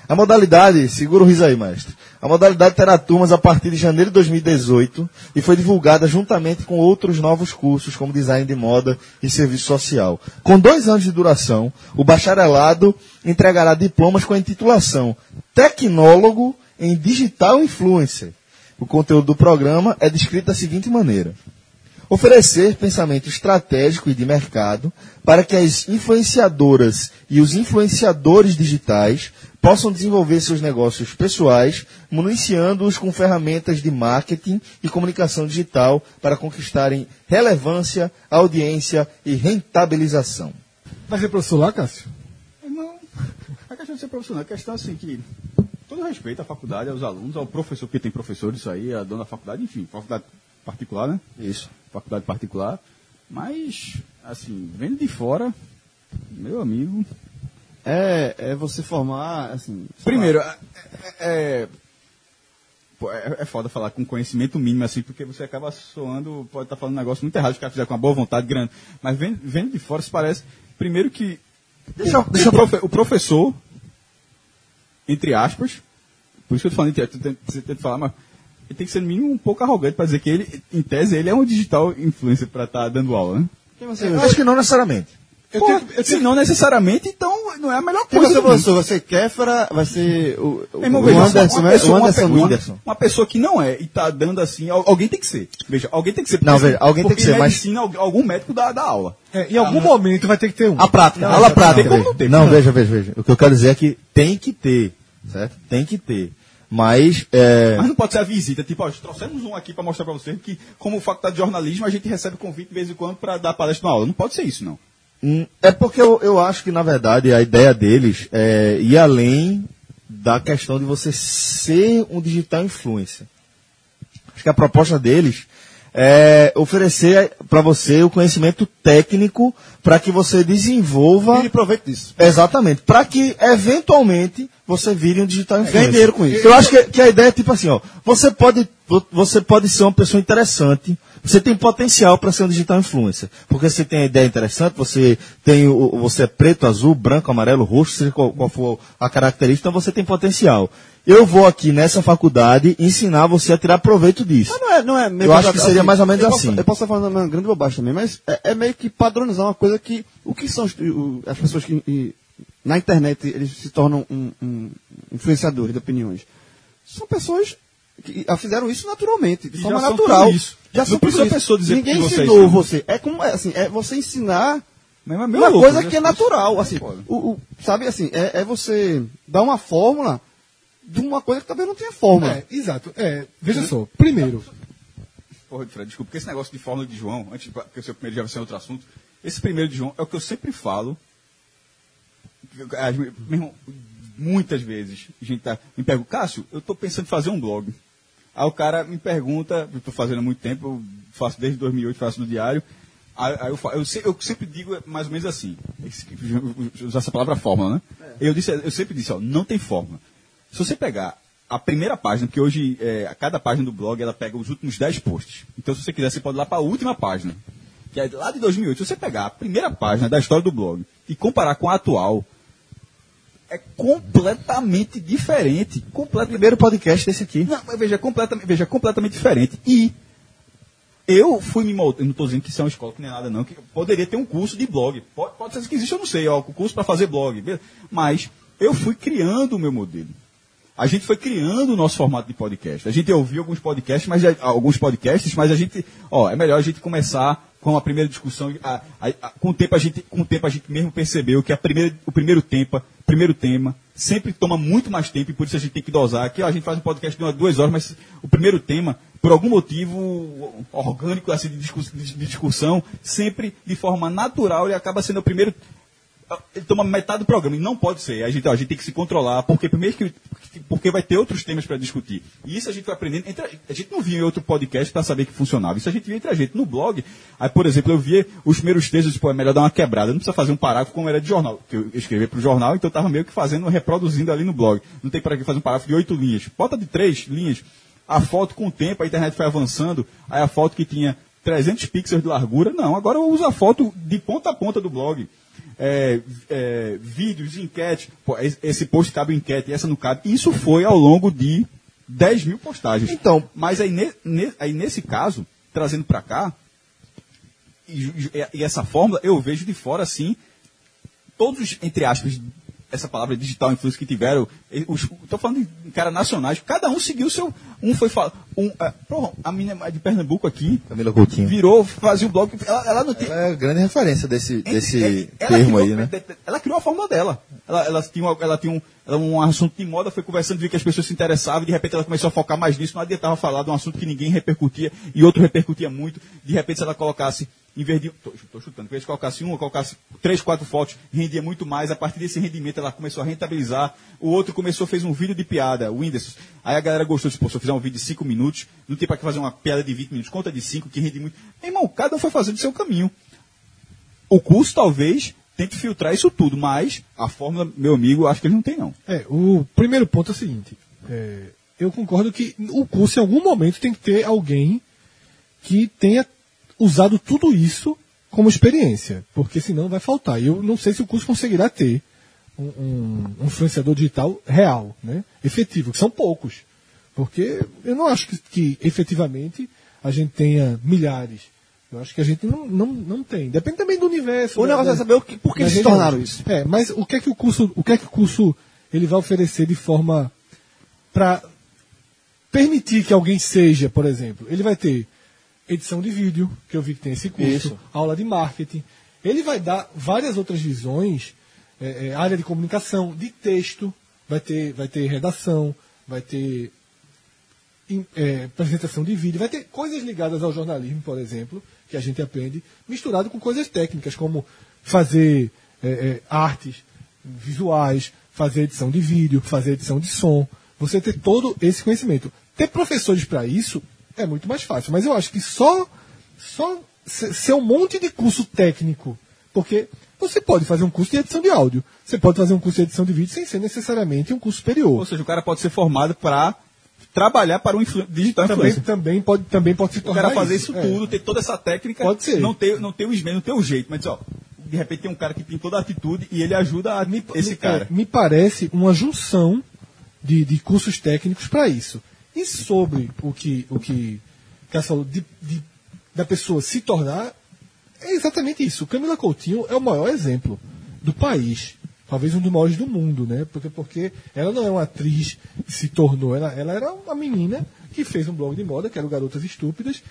A modalidade, segura o riso aí, mestre. A modalidade terá turmas a partir de janeiro de 2018 e foi divulgada juntamente com outros novos cursos, como design de moda e serviço social. Com dois anos de duração, o bacharelado entregará diplomas com a intitulação Tecnólogo em Digital Influencer. O conteúdo do programa é descrito da seguinte maneira. Oferecer pensamento estratégico e de mercado para que as influenciadoras e os influenciadores digitais possam desenvolver seus negócios pessoais, municiando-os com ferramentas de marketing e comunicação digital para conquistarem relevância, audiência e rentabilização. Vai ser professor lá, Cássio? Não, a questão de ser profissional, a questão é assim que todo respeito à faculdade, aos alunos, ao professor, porque tem professor isso aí, a dona da faculdade, enfim, faculdade particular, né? Isso. Faculdade particular. Mas, assim, vendo de fora, meu amigo. É, é você formar, assim. Primeiro, é, é, pô, é, é foda falar com conhecimento mínimo, assim, porque você acaba soando, pode estar falando um negócio muito errado, os caras fizeram com uma boa vontade grande. Mas vendo, vendo de fora, se parece, primeiro que Deixa, o, deixa o profe- o professor, entre aspas, por isso que eu tô falando, entre aspas, você tem que falar, mas ele tem que ser no mínimo um pouco arrogante para dizer que ele, em tese, ele é um digital influencer para estar dando aula, né? Quem você, Eu acho que não necessariamente. Eu Pô, tenho- eu se tenho- não necessariamente, então não é a melhor quem coisa. você professor? Vai ser Kéfera, vai ser o, o, irmão, o veja, Anderson, uma né? pessoa, o uma, Anderson uma- Nunes. uma pessoa que não é e tá dando assim, al- alguém tem que ser. Veja, alguém tem que ser. Não, veja, alguém tem que ser, mas- medicina, al- algum médico dá, dá aula. É, em algum momento vai ter que ter um. A prática, Não, aula prática. não. Não, veja, veja, veja. O que eu quero dizer é que tem que ter, certo? Tem que ter. Mas, é, Mas não pode ser a visita, tipo, ó, trouxemos um aqui para mostrar para vocês que, como faculdade de jornalismo, a gente recebe convite de vez em quando para dar palestra na aula. Não pode ser isso, não. Hum, É porque eu, eu acho que, na verdade, a ideia deles é ir além da questão de você ser um digital influencer. Acho que a proposta deles é oferecer para você o conhecimento técnico para que você desenvolva. Tire proveito disso. Exatamente. Para que, eventualmente, você vire um digital influencer. Ganhe dinheiro com isso. Eu acho que, que a ideia é tipo assim, ó. Você pode, você pode ser uma pessoa interessante. Você tem potencial para ser um digital influencer. Porque você tem a ideia interessante, você tem o, você é preto, azul, branco, amarelo, roxo, seja qual, qual for a característica, então você tem potencial. Eu vou aqui nessa faculdade ensinar você a tirar proveito disso. Mas não é, não é meio Eu acho que seria mais ou menos eu assim. Posso, eu posso estar falando uma grande bobagem também, mas é, é meio que padronizar uma coisa que. O que são as pessoas que. e, na internet eles se tornam um, um influenciadores de opiniões? São pessoas que ah, fizeram isso naturalmente, de E forma já são natural. isso. Já Não são precisa a isso. pessoa dizer Ninguém é ensinou isso. você. É como é, assim, é você ensinar Mas é uma louco, coisa né? que é natural, assim, o, o- sabe assim, é, é você dar uma fórmula de uma coisa que talvez não tenha fórmula. É, exato. É, veja só, primeiro, Porra, Fred, desculpa, porque esse negócio de fórmula de João, antes de porque o seu primeiro já vai ser outro assunto, esse primeiro de João é o que eu sempre falo. que- as- Meu irmão, muitas vezes, a gente tá, me pergunta, Cássio, eu estou pensando em fazer um blog. Aí o cara me pergunta, eu estou fazendo há muito tempo, eu faço desde 2008, faço no diário. Aí, aí eu, eu eu sempre digo mais ou menos assim, (laughs) usar essa palavra fórmula, né? Eu, disse, eu sempre disse, ó, não tem fórmula. Se você pegar a primeira página, porque hoje é, a cada página do blog ela pega os últimos 10 posts. Então, se você quiser, você pode ir lá para a última página, que é lá de 2008. Se você pegar a primeira página da história do blog e comparar com a atual, é completamente diferente. Completamente Primeiro podcast desse aqui. não, mas veja, completamente, veja, completamente diferente. E eu fui me moldando, não estou dizendo que isso é uma escola que nem nada não, que poderia ter um curso de blog. Pode, pode ser que existe, eu não sei, ó, o curso para fazer blog. Mas eu fui criando o meu modelo. A gente foi criando o nosso formato de podcast. A gente ouviu alguns podcasts, mas alguns podcasts, mas a gente, ó, é melhor a gente começar com a primeira discussão. a- a- a- com o tempo a gente, com o tempo a gente mesmo percebeu que a primeira, o primeiro tema, primeiro tema sempre toma muito mais tempo e por isso a gente tem que dosar. Aqui ó, a gente faz um podcast de umas duas horas, mas o primeiro tema, por algum motivo orgânico assim de discussão, sempre de forma natural ele acaba sendo o primeiro ele toma metade do programa e não pode ser. A gente, ó, a gente tem que se controlar, porque primeiro que porque vai ter outros temas para discutir. E isso a gente vai aprendendo. Entre a, gente não via em outro podcast para saber que funcionava. Isso a gente via entre a gente. No blog, aí, por exemplo, eu via os primeiros textos, tipo, é melhor dar uma quebrada. Não precisa fazer um parágrafo como era de jornal. Que eu escrevi para o jornal, então eu estava meio que fazendo, reproduzindo ali no blog. Não tem para que fazer um parágrafo de oito linhas. Bota de três linhas. A foto com o tempo, a internet foi avançando, aí a foto que tinha 300 pixels de largura, não. Agora eu uso a foto de ponta a ponta do blog. É, é, vídeos, enquete. Pô, esse- post cabe em enquete, essa não cabe. Isso foi ao longo de 10 mil postagens. Então- mas aí, ne- ne- aí nesse caso, trazendo para cá, e, e- e essa fórmula eu vejo de fora assim, todos, entre aspas, essa palavra digital influencer que tiveram, estou falando de cara nacionais, cada um seguiu o seu. Um foi falar. Um, é, pô, a menina de Pernambuco aqui Camila Coutinho. virou, fazia o blog. Ela, ela não. Ela é a grande referência desse, desse É, ela termo criou- aí, né? Ela criou a fórmula dela. Ela, ela tinha, uma- ela tinha um, ela, um assunto de moda, foi conversando, viu que as pessoas se interessavam, e de repente ela começou a focar mais nisso, não adiantava falar de um assunto que ninguém repercutia e outro repercutia muito. De repente, se ela colocasse, em vez de. Tô chutando, de colocasse uma, colocasse três, quatro fotos, rendia muito mais. A partir desse rendimento, ela começou a rentabilizar. O outro começou, fez um vídeo de piada, o Whindersson. Aí a galera gostou, disse, pô, se eu fizer um vídeo de cinco minutos, não tem para que fazer uma piada de 20 minutos, conta de cinco, que rende muito. Meu irmão, cada um foi fazendo o seu caminho. O curso talvez tente filtrar isso tudo, mas a fórmula, meu amigo, acho que ele não tem não. É, o primeiro ponto é o seguinte. é, eu concordo que o curso, em algum momento, tem que ter alguém que tenha usado tudo isso como experiência, porque senão vai faltar. E eu não sei se o curso conseguirá ter um, um- um influenciador digital real, né? efetivo, que são poucos. Porque eu não acho que, que efetivamente a gente tenha milhares. Eu acho que a gente não, não, não tem. Depende também do universo. O da- negócio da- é saber o que, por que eles se tornaram isso. É, mas o que é que o curso, o que é que o curso ele vai oferecer de forma para permitir que alguém seja, por exemplo, ele vai ter edição de vídeo, que eu vi que tem esse curso, Isso. aula de marketing. Ele vai dar várias outras visões, é, é, área de comunicação, de texto, vai ter, vai ter redação, vai ter em- é, apresentação de vídeo, vai ter coisas ligadas ao jornalismo, por exemplo, que a gente aprende, misturado com coisas técnicas, como fazer é, é, artes visuais, fazer edição de vídeo, fazer edição de som. Você ter todo esse conhecimento. Ter professores para isso é muito mais fácil. Mas eu acho que só, só se- ser um monte de curso técnico, porque você pode fazer um curso de edição de áudio, você pode fazer um curso de edição de vídeo sem ser necessariamente um curso superior. Ou seja, o cara pode ser formado para trabalhar para um influ digital Também, influencer. também, pode, também pode se O tornar cara fazer isso, é. tudo, ter toda essa técnica, Pode ser. não ter, não ter o esmero, não ter o jeito, mas ó, de repente tem um cara que tem toda a atitude e ele ajuda a, esse me, cara. é, me parece uma junção de, de cursos técnicos para isso. E sobre o que o que falou de, de- da pessoa se tornar, é exatamente isso. Camila Coutinho é o maior exemplo do país. Talvez um dos maiores do mundo, né? Porque, porque ela não é uma atriz que se tornou, ela, ela era uma menina que fez um blog de moda, que era o Garotas Estúpidas,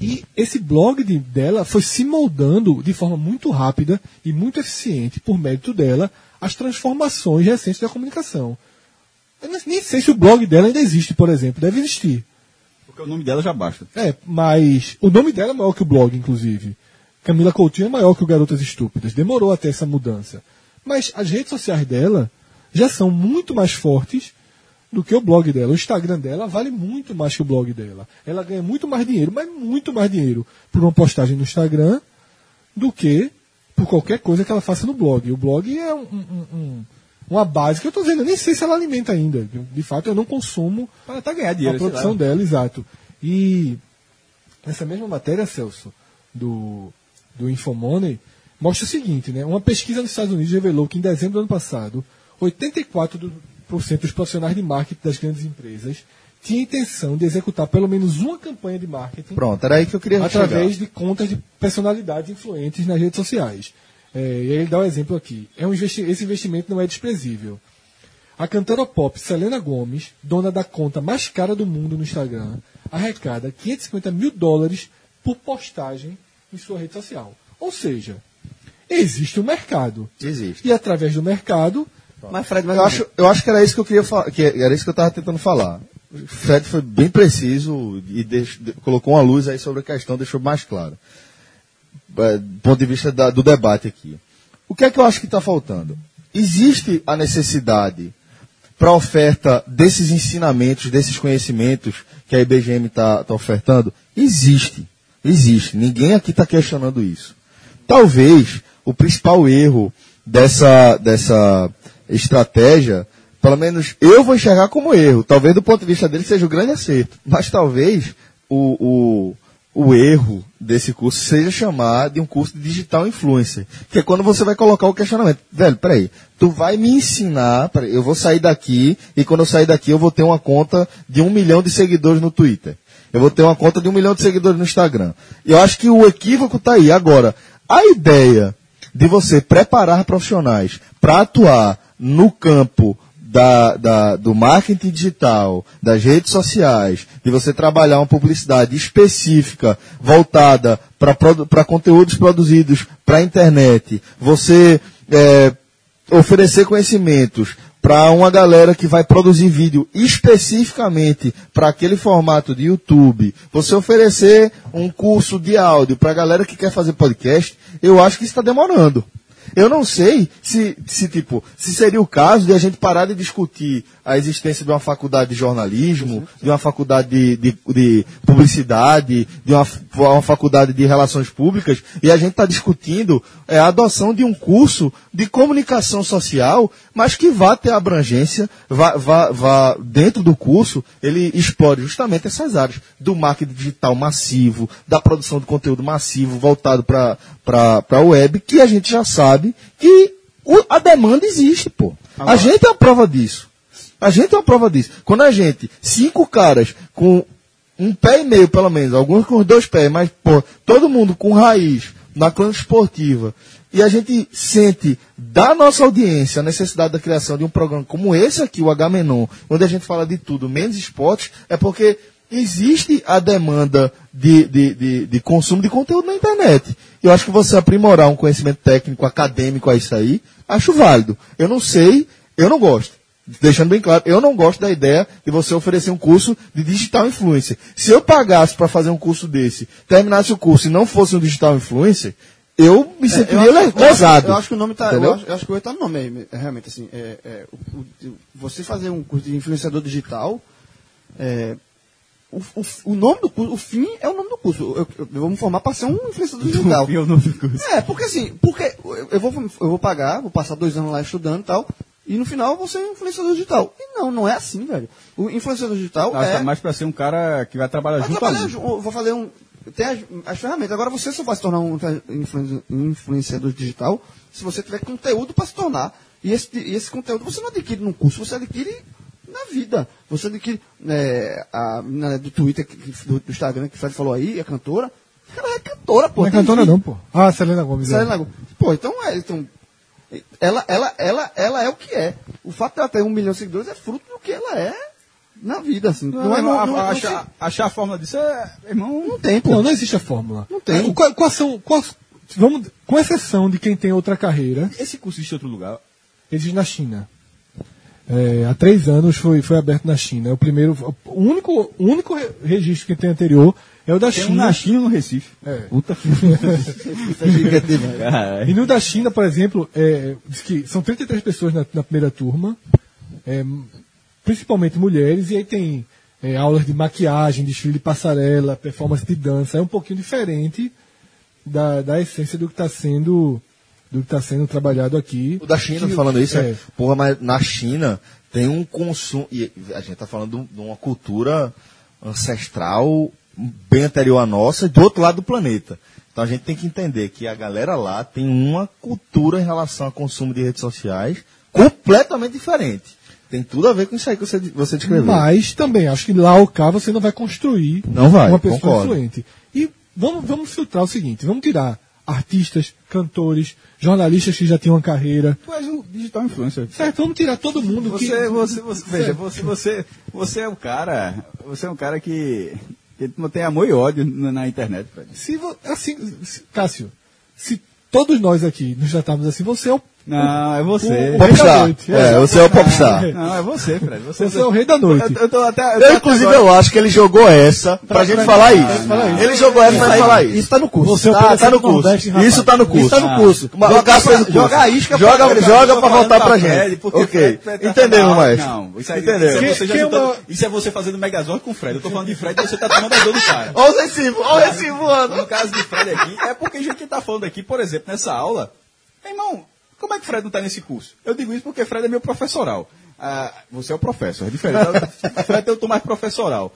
e esse blog de- dela foi se moldando de forma muito rápida e muito eficiente, por mérito dela, as transformações recentes da comunicação. Eu nem- sei se o blog dela ainda existe, por exemplo. Deve existir. Porque o nome dela já basta. É, mas o nome dela é maior que o blog, inclusive. Camila Coutinho é maior que o Garotas Estúpidas. Demorou até essa mudança. Mas as redes sociais dela já são muito mais fortes do que o blog dela. O Instagram dela vale muito mais que o blog dela. Ela ganha muito mais dinheiro, mas muito mais dinheiro por uma postagem no Instagram do que por qualquer coisa que ela faça no blog. O blog é um- um- um- uma base que eu estou dizendo, eu nem sei se ela alimenta ainda. De fato, eu não consumo ganhar dinheiro. a produção dela, exato. E nessa mesma matéria, Celso, do, do Infomoney, mostra o seguinte, né? Uma pesquisa nos Estados Unidos revelou que em dezembro do ano passado, 84% do- por cento dos profissionais de marketing das grandes empresas tinha intenção de executar pelo menos uma campanha de marketing Pronto, era aí que eu queria através chegar. de contas de personalidades influentes nas redes sociais. É, e aí ele dá um exemplo aqui. É um investi esse investimento não é desprezível. A cantora pop Selena Gomes, dona da conta mais cara do mundo no Instagram, arrecada 550 mil dólares por postagem em sua rede social. Ou seja, existe um mercado. Existe. E através do mercado, Mas, Fred, mas Eu acho, eu acho que era isso que eu queria falar, que era isso que eu estava tentando falar. Fred foi bem preciso e deix- colocou uma luz aí sobre a questão, deixou mais claro. É, do ponto de vista da- do debate aqui. O que é que eu acho que está faltando? Existe a necessidade para a oferta desses ensinamentos, desses conhecimentos que a IBGM está ofertando? Existe. Existe. Ninguém aqui está questionando isso. Talvez o principal erro dessa, dessa estratégia, pelo menos eu vou enxergar como erro. Talvez do ponto de vista dele seja o grande acerto. Mas talvez o, o, o erro desse curso seja chamar de um curso de digital influencer. Que é quando você vai colocar o questionamento. Velho, peraí, tu vai me ensinar, peraí, eu vou sair daqui e quando eu sair daqui eu vou ter uma conta de um milhão de seguidores no Twitter. Eu vou ter uma conta de um milhão de seguidores no Instagram. Eu acho que o equívoco está aí. Agora, a ideia de você preparar profissionais para atuar no campo da, da- do marketing digital, das redes sociais, de você trabalhar uma publicidade específica, voltada para conteúdos produzidos para a internet, você é, oferecer conhecimentos para uma galera que vai produzir vídeo especificamente para aquele formato de YouTube, você oferecer um curso de áudio para a galera que quer fazer podcast, eu acho que está demorando. Eu não sei se, se, tipo, se seria o caso de a gente parar de discutir a existência de uma faculdade de jornalismo, de uma faculdade de, de, de publicidade, de uma, uma faculdade de relações públicas, e a gente está discutindo é, a adoção de um curso de comunicação social, mas que vá ter abrangência, vá, vá, vá dentro do curso, ele explore justamente essas áreas do marketing digital massivo, da produção de conteúdo massivo voltado para a web, que a gente já sabe que o- a demanda existe, pô. A gente é a prova disso. A gente é a prova disso. Quando a gente, cinco caras com um pé e meio, pelo menos, alguns com os dois pés, mas, pô, todo mundo com raiz na clã esportiva, e a gente sente da nossa audiência a necessidade da criação de um programa como esse aqui, o H-Menon, onde a gente fala de tudo, menos esportes, é porque existe a demanda de, de, de, de consumo de conteúdo na internet. Eu acho que você aprimorar um conhecimento técnico, acadêmico a isso aí, acho válido. Eu não sei, eu não gosto. Deixando bem claro, eu não gosto da ideia de você oferecer um curso de digital influencer. Se eu pagasse para fazer um curso desse, terminasse o curso e não fosse um digital influencer, eu me sentiria eu acho- lesado. Eu acho que o nome tá. Entendeu? Eu acho, eu acho que o erro tá no nome aí, é, realmente, assim. É, é, o- o- você fazer um curso de influenciador digital, é, o, o, o nome do curso, o fim é o nome do curso. Eu, eu, eu vou me formar para ser um influenciador digital. Eu não fico- É, porque assim, porque eu, vou, eu vou pagar, vou passar dois anos lá estudando e tal, e no final eu vou ser um influenciador digital. E não, não é assim, velho. O influenciador digital Nossa, é. tá mais pra ser um cara que vai trabalhar Vai junto trabalhar ali. ju- eu vou fazer um. Tem as, as ferramentas. Agora você só vai se tornar um influen- influenciador digital se você tiver conteúdo para se tornar. E esse, e esse conteúdo você não adquire num curso, você adquire vida. Você adquire. é, a menina do Twitter, que- que- do, do Instagram, que o Fred falou aí, a cantora. Ela é cantora, pô. Não é cantora vídeo. não, pô. Ah, Selena Gomes. é. Selena Gomes. Pô, então é. Então, ela, ela, ela, ela é o que é. O fato dela ter um milhão de seguidores é fruto do que ela é na vida, assim. Não, é. Não, a- não, não, achar, achar a fórmula disso é, irmão. não tem, pô. Não, não existe a fórmula. Não tem. É, Qual, quais são, quais- vamos, com exceção de quem tem outra carreira, Esse curso existe em outro lugar. existe na China. É, há três anos foi, foi aberto na China. É o primeiro, o único, o único re- registro que tem anterior é o da Tem um China. na China um no Recife. É. Puta. (laughs) E no da China, por exemplo, é, diz que são 33 pessoas na, na primeira turma, é, principalmente mulheres, e aí tem é, aulas de maquiagem, desfile de passarela, performance de dança. É um pouquinho diferente da, da essência do que está sendo do que está sendo trabalhado aqui. O da China, Que- falando isso, é. é. porra, mas na China tem um consumo. E a gente tá falando de uma cultura ancestral bem anterior à nossa, do outro lado do planeta. Então a gente tem que entender que a galera lá tem uma cultura em relação ao consumo de redes sociais completamente diferente. Tem tudo a ver com isso aí que você, você descreveu. Mas também acho que lá ou cá você não vai construir Não vai, uma pessoa concordo. influente. E vamos, vamos filtrar o seguinte: vamos tirar artistas, cantores, jornalistas que já tinham uma carreira. Tu és um digital influencer. Certo, vamos tirar todo mundo Você, que. você, você, veja, você, você, você é o cara, você é um cara que, que não tem amor e ódio na, internet, Fred. Se assim, Cássio, se todos nós aqui nos tratarmos assim, você é o, Não, é você. Popstar. É, você é o popstar. Não, é você, Fred. Você, Você é o rei da noite. Eu, eu tô até, eu tô Eu, até inclusive, agora- eu acho que ele jogou essa pra, gente falar isso. falar isso. Ele jogou essa pra gente falar isso. Isso tá no curso. Você é Tá, tá no curso. Nordeste, rapaz. Isso tá no curso. Isso tá no curso. O Jogar pra- jogar a isca joga, pra- joga tô pra voltar pra gente. Ok. Tá Entendemos, falando- maestro. Não, isso aí, Entendemos. Isso, é você é fazendo Megazord com o Fred. Eu tô falando de Fred e você tá tomando a dor do cara. Olha o recibo, olha o recibo voando. No caso de Fred aqui, é porque a gente tá falando aqui, por exemplo, nessa aula, irmão, como é que Fred não tá nesse curso? Eu digo isso porque Fred é meu professoral. Ah, você é o professor, é diferente. (laughs) Fred eu tô mais professoral.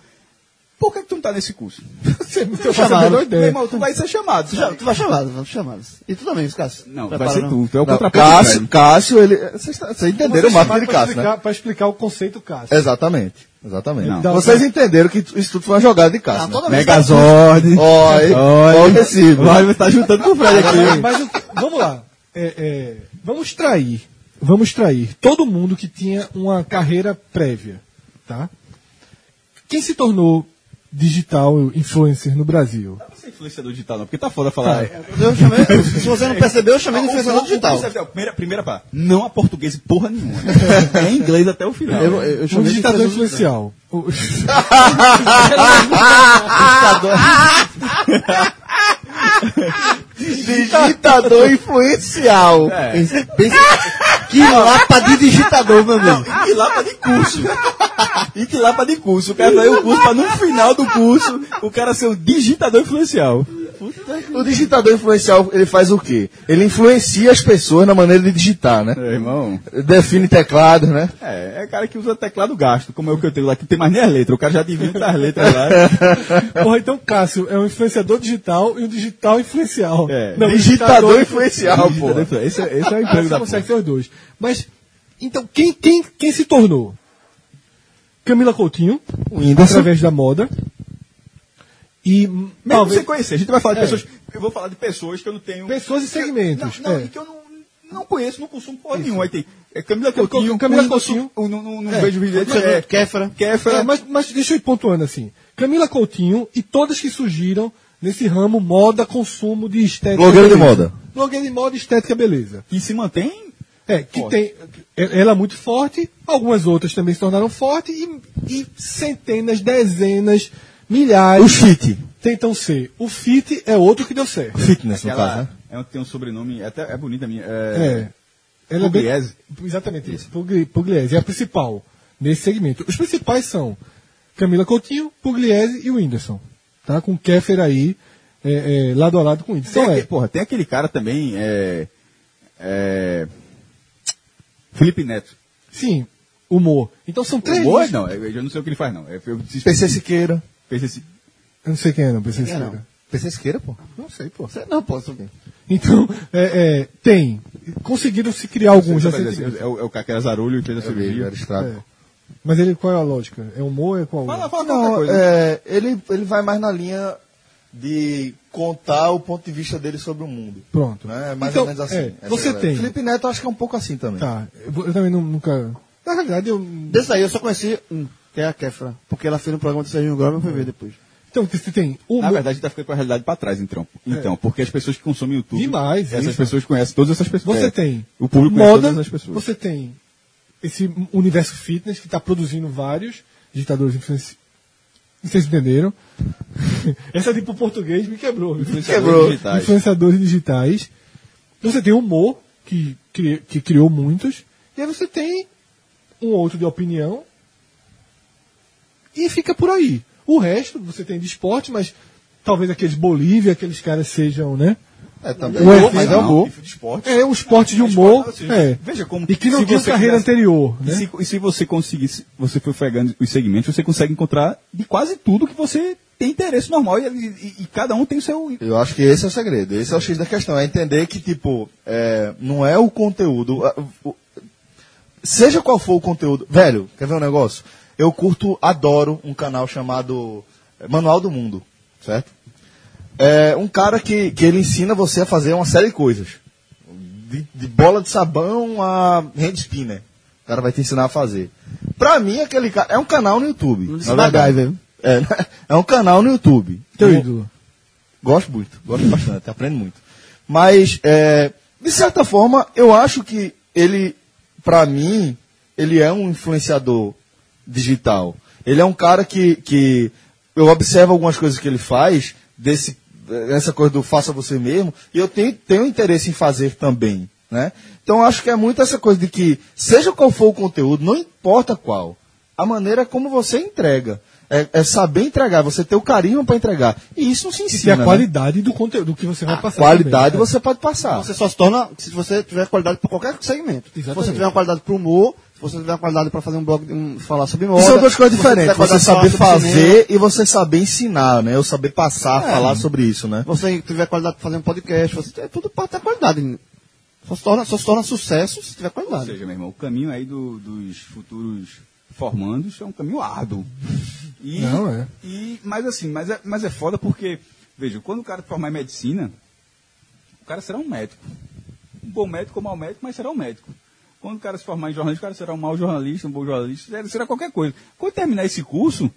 Por que, que tu não tá nesse curso? (laughs) Você não tem Chamado. menor Meu irmão, tu vai ser chamado. Tu, já, tu vai chamado, vai chamado. E tu também, Cássio? Não, vai Prepara, ser não. tu. Tu é o Não, contraponto. Cássio. Cássio, ele. Vocês tá- entenderam o marketing de Cássio, explicar, né? para explicar o conceito Cássio. Exatamente. Exatamente. Não. Vocês entenderam que isso tudo foi uma jogada de Cássio. Ah, né? toda vez Megazord. Olha, olha o recibo. Vai, tá juntando com o Fred aqui. Mas o que- vamos lá. É, é, vamos trair. Vamos trair todo mundo que tinha uma carreira prévia. Tá? Quem se tornou digital influencer no Brasil? Você é influenciador digital, não, porque tá foda falar. Eu chamei, se você não (laughs) percebeu, eu chamei de influenciador digital. é Primeira, primeira pá, não há português porra nenhuma. (laughs) É inglês até o final. Eu, eu, eu Um digitador influenciador influencial. Digitador (laughs) influencial. É. Pensa, que lapa de digitador, meu amigo. E que lá pra de curso. E que lá pra de curso. O cara vai o curso pra no final do curso o cara ser um digitador influencial. O digitador influencial, ele faz o quê? Ele influencia as pessoas na maneira de digitar, né? É, irmão. Define teclados, né? É, é cara que usa teclado gasto, como é o que eu tenho lá, que não tem mais nem as letras. O cara já adivinha as letras lá. (laughs) Porra, então Cássio é um influenciador digital e um digital influencial. É. Não, Digitador influencial, pô. Esse, é- esse é o Ah, emprego você da consegue ser os dois. Mas, então, quem, quem, quem se tornou? Camila Coutinho, O Whindersson. através da moda. E Mesmo talvez você conhecer, a gente vai falar de É. pessoas. Eu vou falar de pessoas que eu não tenho. pessoas e segmentos. Não, não é. e que eu não, não conheço, não consumo porra nenhuma. Aí tem é, Camila Coutinho, Camila Coutinho. eu não, não, não É. vejo vídeo dele. É, É, Kéfera. Kéfera. É, mas, mas deixa eu ir pontuando assim. Camila Coutinho e todas que surgiram nesse ramo moda, consumo de estética. Blogueira de moda. Blogueira de moda, estética, beleza. que se mantém. É, que Forte. tem. Ela é muito forte, algumas outras também se tornaram fortes e, e centenas, dezenas, milhares. O fit. Tentam ser. O fit é outro que deu certo. Fitness, no caso, Ela né? é, um- tem um sobrenome, até é bonita a minha. É. É, Ela é bem- Pugliese. Exatamente isso. Pugli- Pugliese é a principal nesse segmento. Os principais são Camila Coutinho, Pugliese e o Whindersson. Tá? Com o Kéfer aí, é, é, lado a lado com o Whindersson. Tem, Então, aquele, é, porra, tem aquele cara também, é, é, Felipe Neto. sim, humor. Então são três. Listas. não, eu eu não sei o que ele faz, não. Eu, eu, PC Siqueira. Pensei assim, Eu não sei quem é, não, pensei Quem é, não? PC Siqueira, pô? Não sei, pô. Você- Não, posso. Então, é, é, tem. Conseguiram se criar alguns recentemente. assim, é, o, é o cara que era zarulho e fez a cirurgia. era estrago. É. Mas ele, qual é a lógica? É humor? É qual? Fala, fala Não, coisa. é, ele, ele vai mais na linha de contar o ponto de vista dele sobre o mundo. Pronto. Né? É mais Então, ou menos assim. é, essa você galera. tem. Felipe Neto eu acho que é um pouco assim também. Tá, eu, eu também nu- nunca. Na realidade, eu. Desse aí eu só conheci um, que é a Kefra. Porque ela fez no programa do Serginho Groba e eu fui ver depois. Então, você tem o Na verdade, a gente tá ficando com a realidade pra trás, então. Então, porque as pessoas que consomem YouTube. Demais, Essas isso. pessoas conhecem todas essas pessoas. Você É, tem O público conhece moda, todas as pessoas. você tem esse universo fitness que está produzindo vários ditadores influenci... Vocês entenderam? (laughs) Essa de pro português me quebrou. Influenciadores Quebrou. digitais. Influenciadores digitais. Você tem humor, que, cri- que criou muitos. E aí você tem um outro de opinião. E fica por aí. O resto você tem de esporte, mas talvez aqueles Bolívia, aqueles caras sejam, né? É, também. Mas efeito- é um gol. de esporte. É, um esporte de É humor. esporte, assim, é. Veja como. E que não se tinha você carreira anterior, E né? se, e se você conseguisse, você for pegando os segmentos, você consegue encontrar de quase tudo que você tem interesse normal e, e- e cada um tem o seu. Eu acho que esse é o segredo, esse é o X da questão, é entender que, tipo, é, não é o conteúdo. a- o- seja qual for o conteúdo. Velho, quer ver um negócio? Eu curto, adoro um canal chamado é, Manual do Mundo, certo? É um cara que, que ele ensina você a fazer uma série de coisas. De, de bola de sabão a hand spinner. O cara vai te ensinar a fazer. Pra mim, aquele cara. É um canal no YouTube. Na verdade. MacGyver. É, é um canal no YouTube. Teu ídolo. Gosto muito, gosto bastante, aprendo muito. Mas, é, de certa forma, eu acho que ele, pra mim, ele é um influenciador digital. Ele é um cara que, que eu observo algumas coisas que ele faz, desse, essa coisa do faça você mesmo, e eu tenho, tenho interesse em fazer também. Né? Então, eu acho que é muito essa coisa de que, seja qual for o conteúdo, não importa qual, a maneira como você entrega. É, é saber entregar, você ter o carinho para entregar. E isso não se E ensina. tem a né? qualidade do conteúdo que você vai A passar. qualidade também, né? você pode passar. Você só se torna se você tiver qualidade para qualquer segmento. Se Exatamente. você tiver uma qualidade para humor, se você tiver qualidade para fazer um blog, um, falar sobre moda. São duas coisas se você diferentes. tiver Você pra saber fazer e você saber ensinar, né? Eu saber passar, falar sobre isso, né? você tiver qualidade para fazer um podcast, você é tudo parte da qualidade. Só se torna, só se torna sucesso se tiver Ou qualidade. seja, meu irmão, o caminho aí do- dos futuros formandos é um caminho árduo. E, Não, é. E, mas assim, mas é, mas é foda porque, veja, quando o cara formar em medicina, o cara será um médico. Um bom médico ou mau médico, mas será um médico. Quando o cara se formar em jornalismo, o cara será um mau jornalista, um bom jornalista, será- será qualquer coisa. Quando terminar esse curso,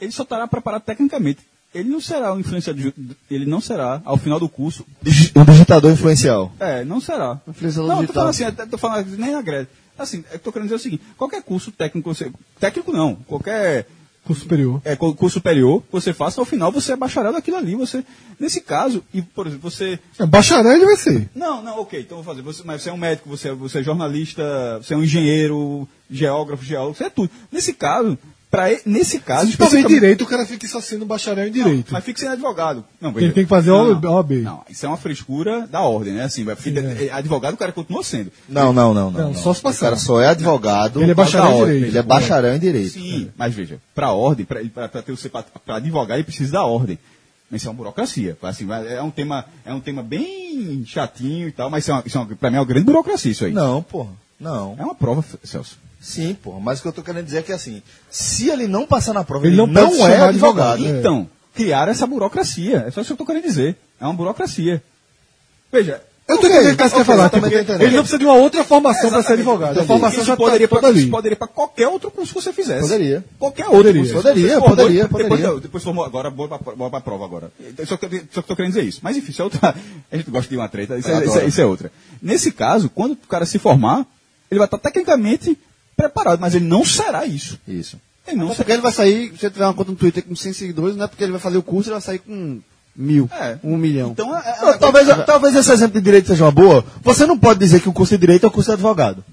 ele só estará preparado tecnicamente. Ele não será um influenciador, ele não será, ao final do curso, Um digitador influencial. é, não será. Influenciador Não, tô digital. falando assim, até tô falando nem agrede. Assim, eu tô querendo dizer o seguinte, qualquer curso técnico, você, técnico não, qualquer Curso superior. é, cu- curso superior você faça, ao final você é bacharel daquilo ali. Você, nesse caso, e por exemplo, você. É, bacharel ele vai ser. Não, não, ok, então vou fazer. Você, mas você é um médico, você, é- você é jornalista, você é um engenheiro, geógrafo, geólogo, você é tudo. Nesse caso, pra, nesse caso. Talvez especificamente- direito o cara fique só sendo bacharel em direito. Mas fique sendo advogado. Não, Ele tem que fazer não, OAB. OAB. Não, isso é uma frescura da ordem, né? Assim, vai- Sim, é, advogado o cara continua sendo. Não, não, não, não. Não, só se O passar. cara só é advogado. Ele é bacharel em ordem. direito. Ele é bacharel em direito. Sim, mas veja, para a ordem, para ter o para advogar, ele precisa da ordem. Isso é uma burocracia. Assim, é um tema, é um tema bem chatinho e tal, mas isso é uma, isso é uma, para mim é uma grande burocracia isso aí. Não, porra. Não. É uma prova, Celso. Sim, porra. Mas o que eu tô querendo dizer é que assim, se ele não passar na prova, Ele ele, não não, é advogado. advogado. É. Então, criaram essa burocracia. É só isso que eu estou querendo dizer. É uma burocracia. Veja. Eu tô entendendo o que você quer falar. entendendo. ele não precisa de uma outra formação para ser advogado. A entendi. formação Isso já poderia, tá ali. isso poderia para qualquer outro curso que você fizesse. Poderia. Qualquer outro Poderia. curso. Poderia, formou, poderia, depois, poderia. Depois, formou agora, bora pra, bora pra prova agora. Então, Só que, eu- só que eu tô querendo dizer isso. Mas enfim, isso é outra. (laughs) A gente gosta de uma treta, isso, é, isso, é, isso é outra. Nesse caso, quando o cara se formar, ele vai estar tecnicamente preparado, mas ele não será isso. Isso. Ele não Até será. porque ele vai sair, se você tiver uma conta no Twitter com 100 seguidores, não é porque ele vai fazer o curso, ele vai sair com mil, É. um milhão. Então, é, é, Não, talvez, talvez esse exemplo de direito seja uma boa. Você não pode dizer que o curso de direito é o curso de advogado.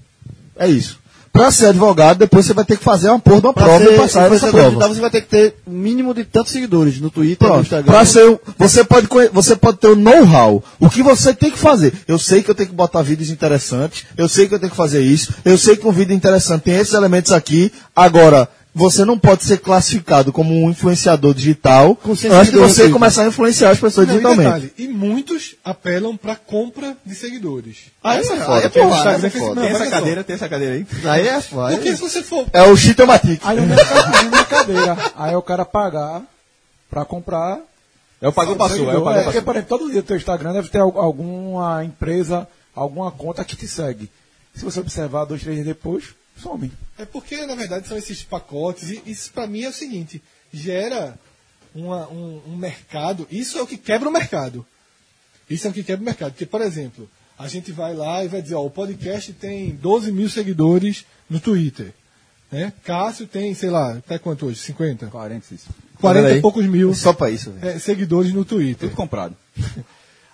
É isso. Pra ser advogado, depois você vai ter que fazer uma porra de uma Pra prova ser e passar essa prova. digital, você vai ter que ter mínimo de tantos seguidores no Twitter, no Pronto. Instagram. Pra ser, você, pode, você pode ter o know-how. O que você tem que fazer? Eu sei que eu tenho que botar vídeos interessantes. Eu sei que eu tenho que fazer isso. Eu sei que um vídeo interessante tem esses elementos aqui. Agora, você não pode ser classificado como um influenciador digital antes de você começar a influenciar as pessoas Não, e, digitalmente. detalhe, e muitos apelam para compra de seguidores. Aí Essa é é foda, é é foda. não, Tem essa só. cadeira, tem essa cadeira aí. Aí é foda. Porque se você for. É o Chitomatic. Aí é uma cadeira. Aí é o cara pagar pra comprar. É o pagou passou, é o É, pagou porque, passou. por exemplo, todo dia no teu Instagram deve ter al- alguma empresa, alguma conta que te segue. Se você observar dois, três dias depois, some. É porque, na verdade, são esses pacotes, e isso para mim é o seguinte: gera uma- um, um mercado. Isso é o que quebra o mercado. Isso é o que quebra o mercado. Porque, por exemplo, a gente vai lá e vai dizer: ó, o podcast tem 12 mil seguidores no Twitter. Né? Cássio tem, sei lá, até quanto hoje? 50? 40, isso. 40 Olha e poucos mil Só pra isso, é, seguidores no Twitter. Tudo comprado.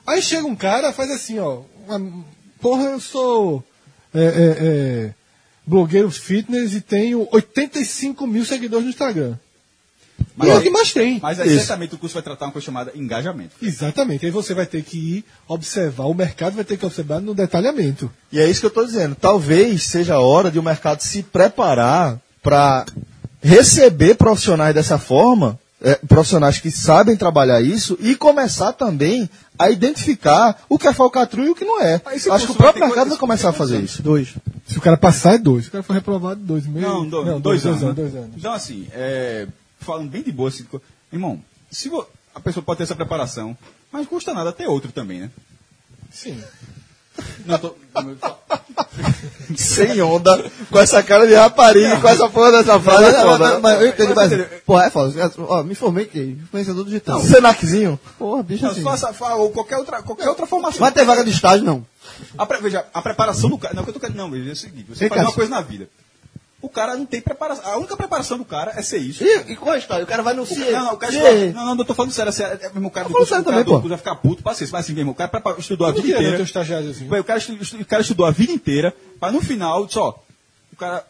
Aí chega um cara faz assim, ó. uma- porra, eu sou é, é, é, blogueiro fitness e tenho 85 mil seguidores no Instagram. Mas é o que mais tem. Mas aí Isso. certamente o curso vai tratar uma coisa chamada engajamento. Exatamente. Aí você vai ter que ir observar, o mercado vai ter que observar no detalhamento. E é isso que eu estou dizendo. Talvez seja a hora de o mercado se preparar para receber profissionais dessa forma, é, profissionais que sabem trabalhar isso, e começar também a identificar o que é falcatrua e o que não é. Acho que o próprio mercado vai começar a fazer isso. Dois. Se o cara passar, é dois. Se o cara for reprovado, dois meses. Não, do- não dois, anos. né? dois anos. Então, assim, é, falando bem de boa, assim, irmão, se vo- a pessoa pode ter essa preparação, mas não custa nada ter outro também, né? Sim. Não, tô, Sem onda, com essa cara de rapariga, com essa porra dessa frase. é Mas, foda, mas, mas eu entendo, mas, porra, é foda. Ó, me informei que influenciador digital. Senaczinho. Porra, bicho assim. só essa, fa- ou qualquer outra, qualquer outra formação. Vai ter vaga de estágio, não. A, pre- veja, a preparação do cara. Não, o que eu tô querendo. Não, veja, é o seguinte: você Ei, faz uma coisa na vida. O cara não tem preparação. A única preparação do cara é ser isso. E, e qual é a história? O cara vai no CIE. não, não, o cara não, não, eu tô falando sério. assim, É, é o cara do curso, sério também, do curso vai ficar puto, isso. Mas assim mesmo, o cara prepa- estudou a vida inteira. Ué, O cara, o cara estudou a vida inteira, pra no final, só. O cara.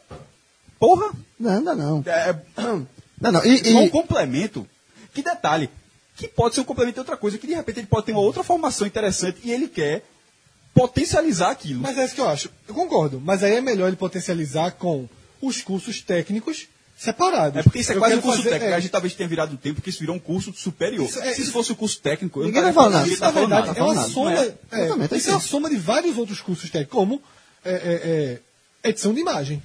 Porra! Não, não, não. É, (clears throat) Não, não. E, é um e, complemento. Que detalhe. Que pode ser um complemento de outra coisa. Que de repente ele pode ter uma outra formação interessante e ele quer potencializar aquilo. Mas é isso que eu acho. Eu concordo. Mas aí é melhor ele potencializar com os cursos técnicos separados. É porque isso é Eu quase um curso fazer- técnico. é, A gente talvez tenha virado um tempo que isso virou um curso superior. Isso é- Se isso fosse um curso técnico, eu Ninguém não vai falar nada. Isso, tá na falando verdade, nada. é uma nada, soma. é? é, é isso é uma isso. soma de vários outros cursos técnicos, como é, é, é, edição de imagem.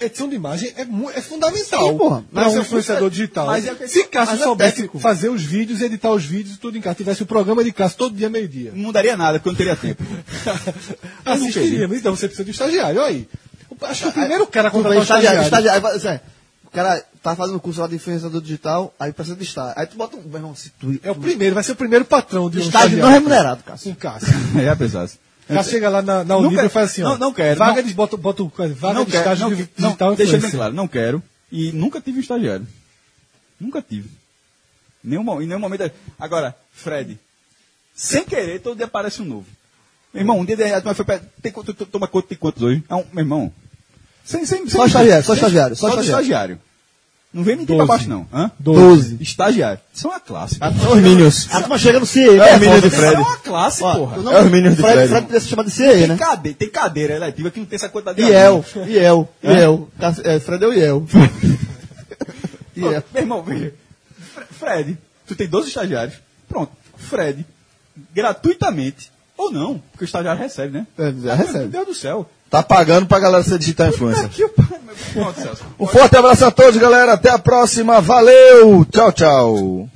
Edição de imagem é, é fundamental Sim, porra. Mas um é- influenciador digital. mas é que- Se Cássio é soubesse técnico. fazer os vídeos, editar os vídeos e tudo em casa, tivesse o programa de Cássio todo dia, meio-dia. Não mudaria nada, porque eu não teria tempo. Assistiria, (laughs) mas então você precisa de um estagiário. Olha aí. Acho que o primeiro cara a tu vai contratar um estagiário, estagiário. estagiário. Assim, O cara tá fazendo curso lá de influenciador digital, aí precisa de estágio. Aí tu bota um. Meu irmão, se tu. É o primeiro, vai ser o primeiro patrão de um estágio não remunerado, cara. Com Cássio. (laughs) é, pesado. Cássio chega lá na, na Unibra e faz assim, ó. Não, não quero. Vaga Não- de, bota, bota, o- vaga não de quero, estágio não, de não, digital deixa bem claro, não quero. E nunca tive um estagiário. Nunca tive. Nenhum, em nenhum momento. Agora, Fred, sem querer, todo dia aparece um novo. Meu irmão, um dia de mas foi pra, tem, toma conta de quantos hoje? É um, meu irmão. Sem, sem, Só estagiário, só estagiário, só Só estagiário. estagiário. Não vem pra Doze. baixo, não. Hã? Doze. Estagiário. Isso é uma classe. Os Minions. A turma chega no CIE. É né, o Minion de Fred. Isso é uma classe, porra. Não, É os Minions de Fred, Fred. Fred podia se chamar de CIE, Tem, né? cade, tem cadeira eletiva que não tem essa quantidade de IEL. IEL, IEL. Cas- é, Fred é o IEL. (laughs) IEL. Meu irmão, veja. Fre- Fred, tu tem 12 estagiários. Pronto. Fred, gratuitamente. Ou não, porque o estagiário recebe, né? É, já Meu recebe. Deus do céu. Tá pagando pra galera ser digital influencer. Um forte abraço a todos, galera. Até a próxima. Valeu. Tchau, tchau.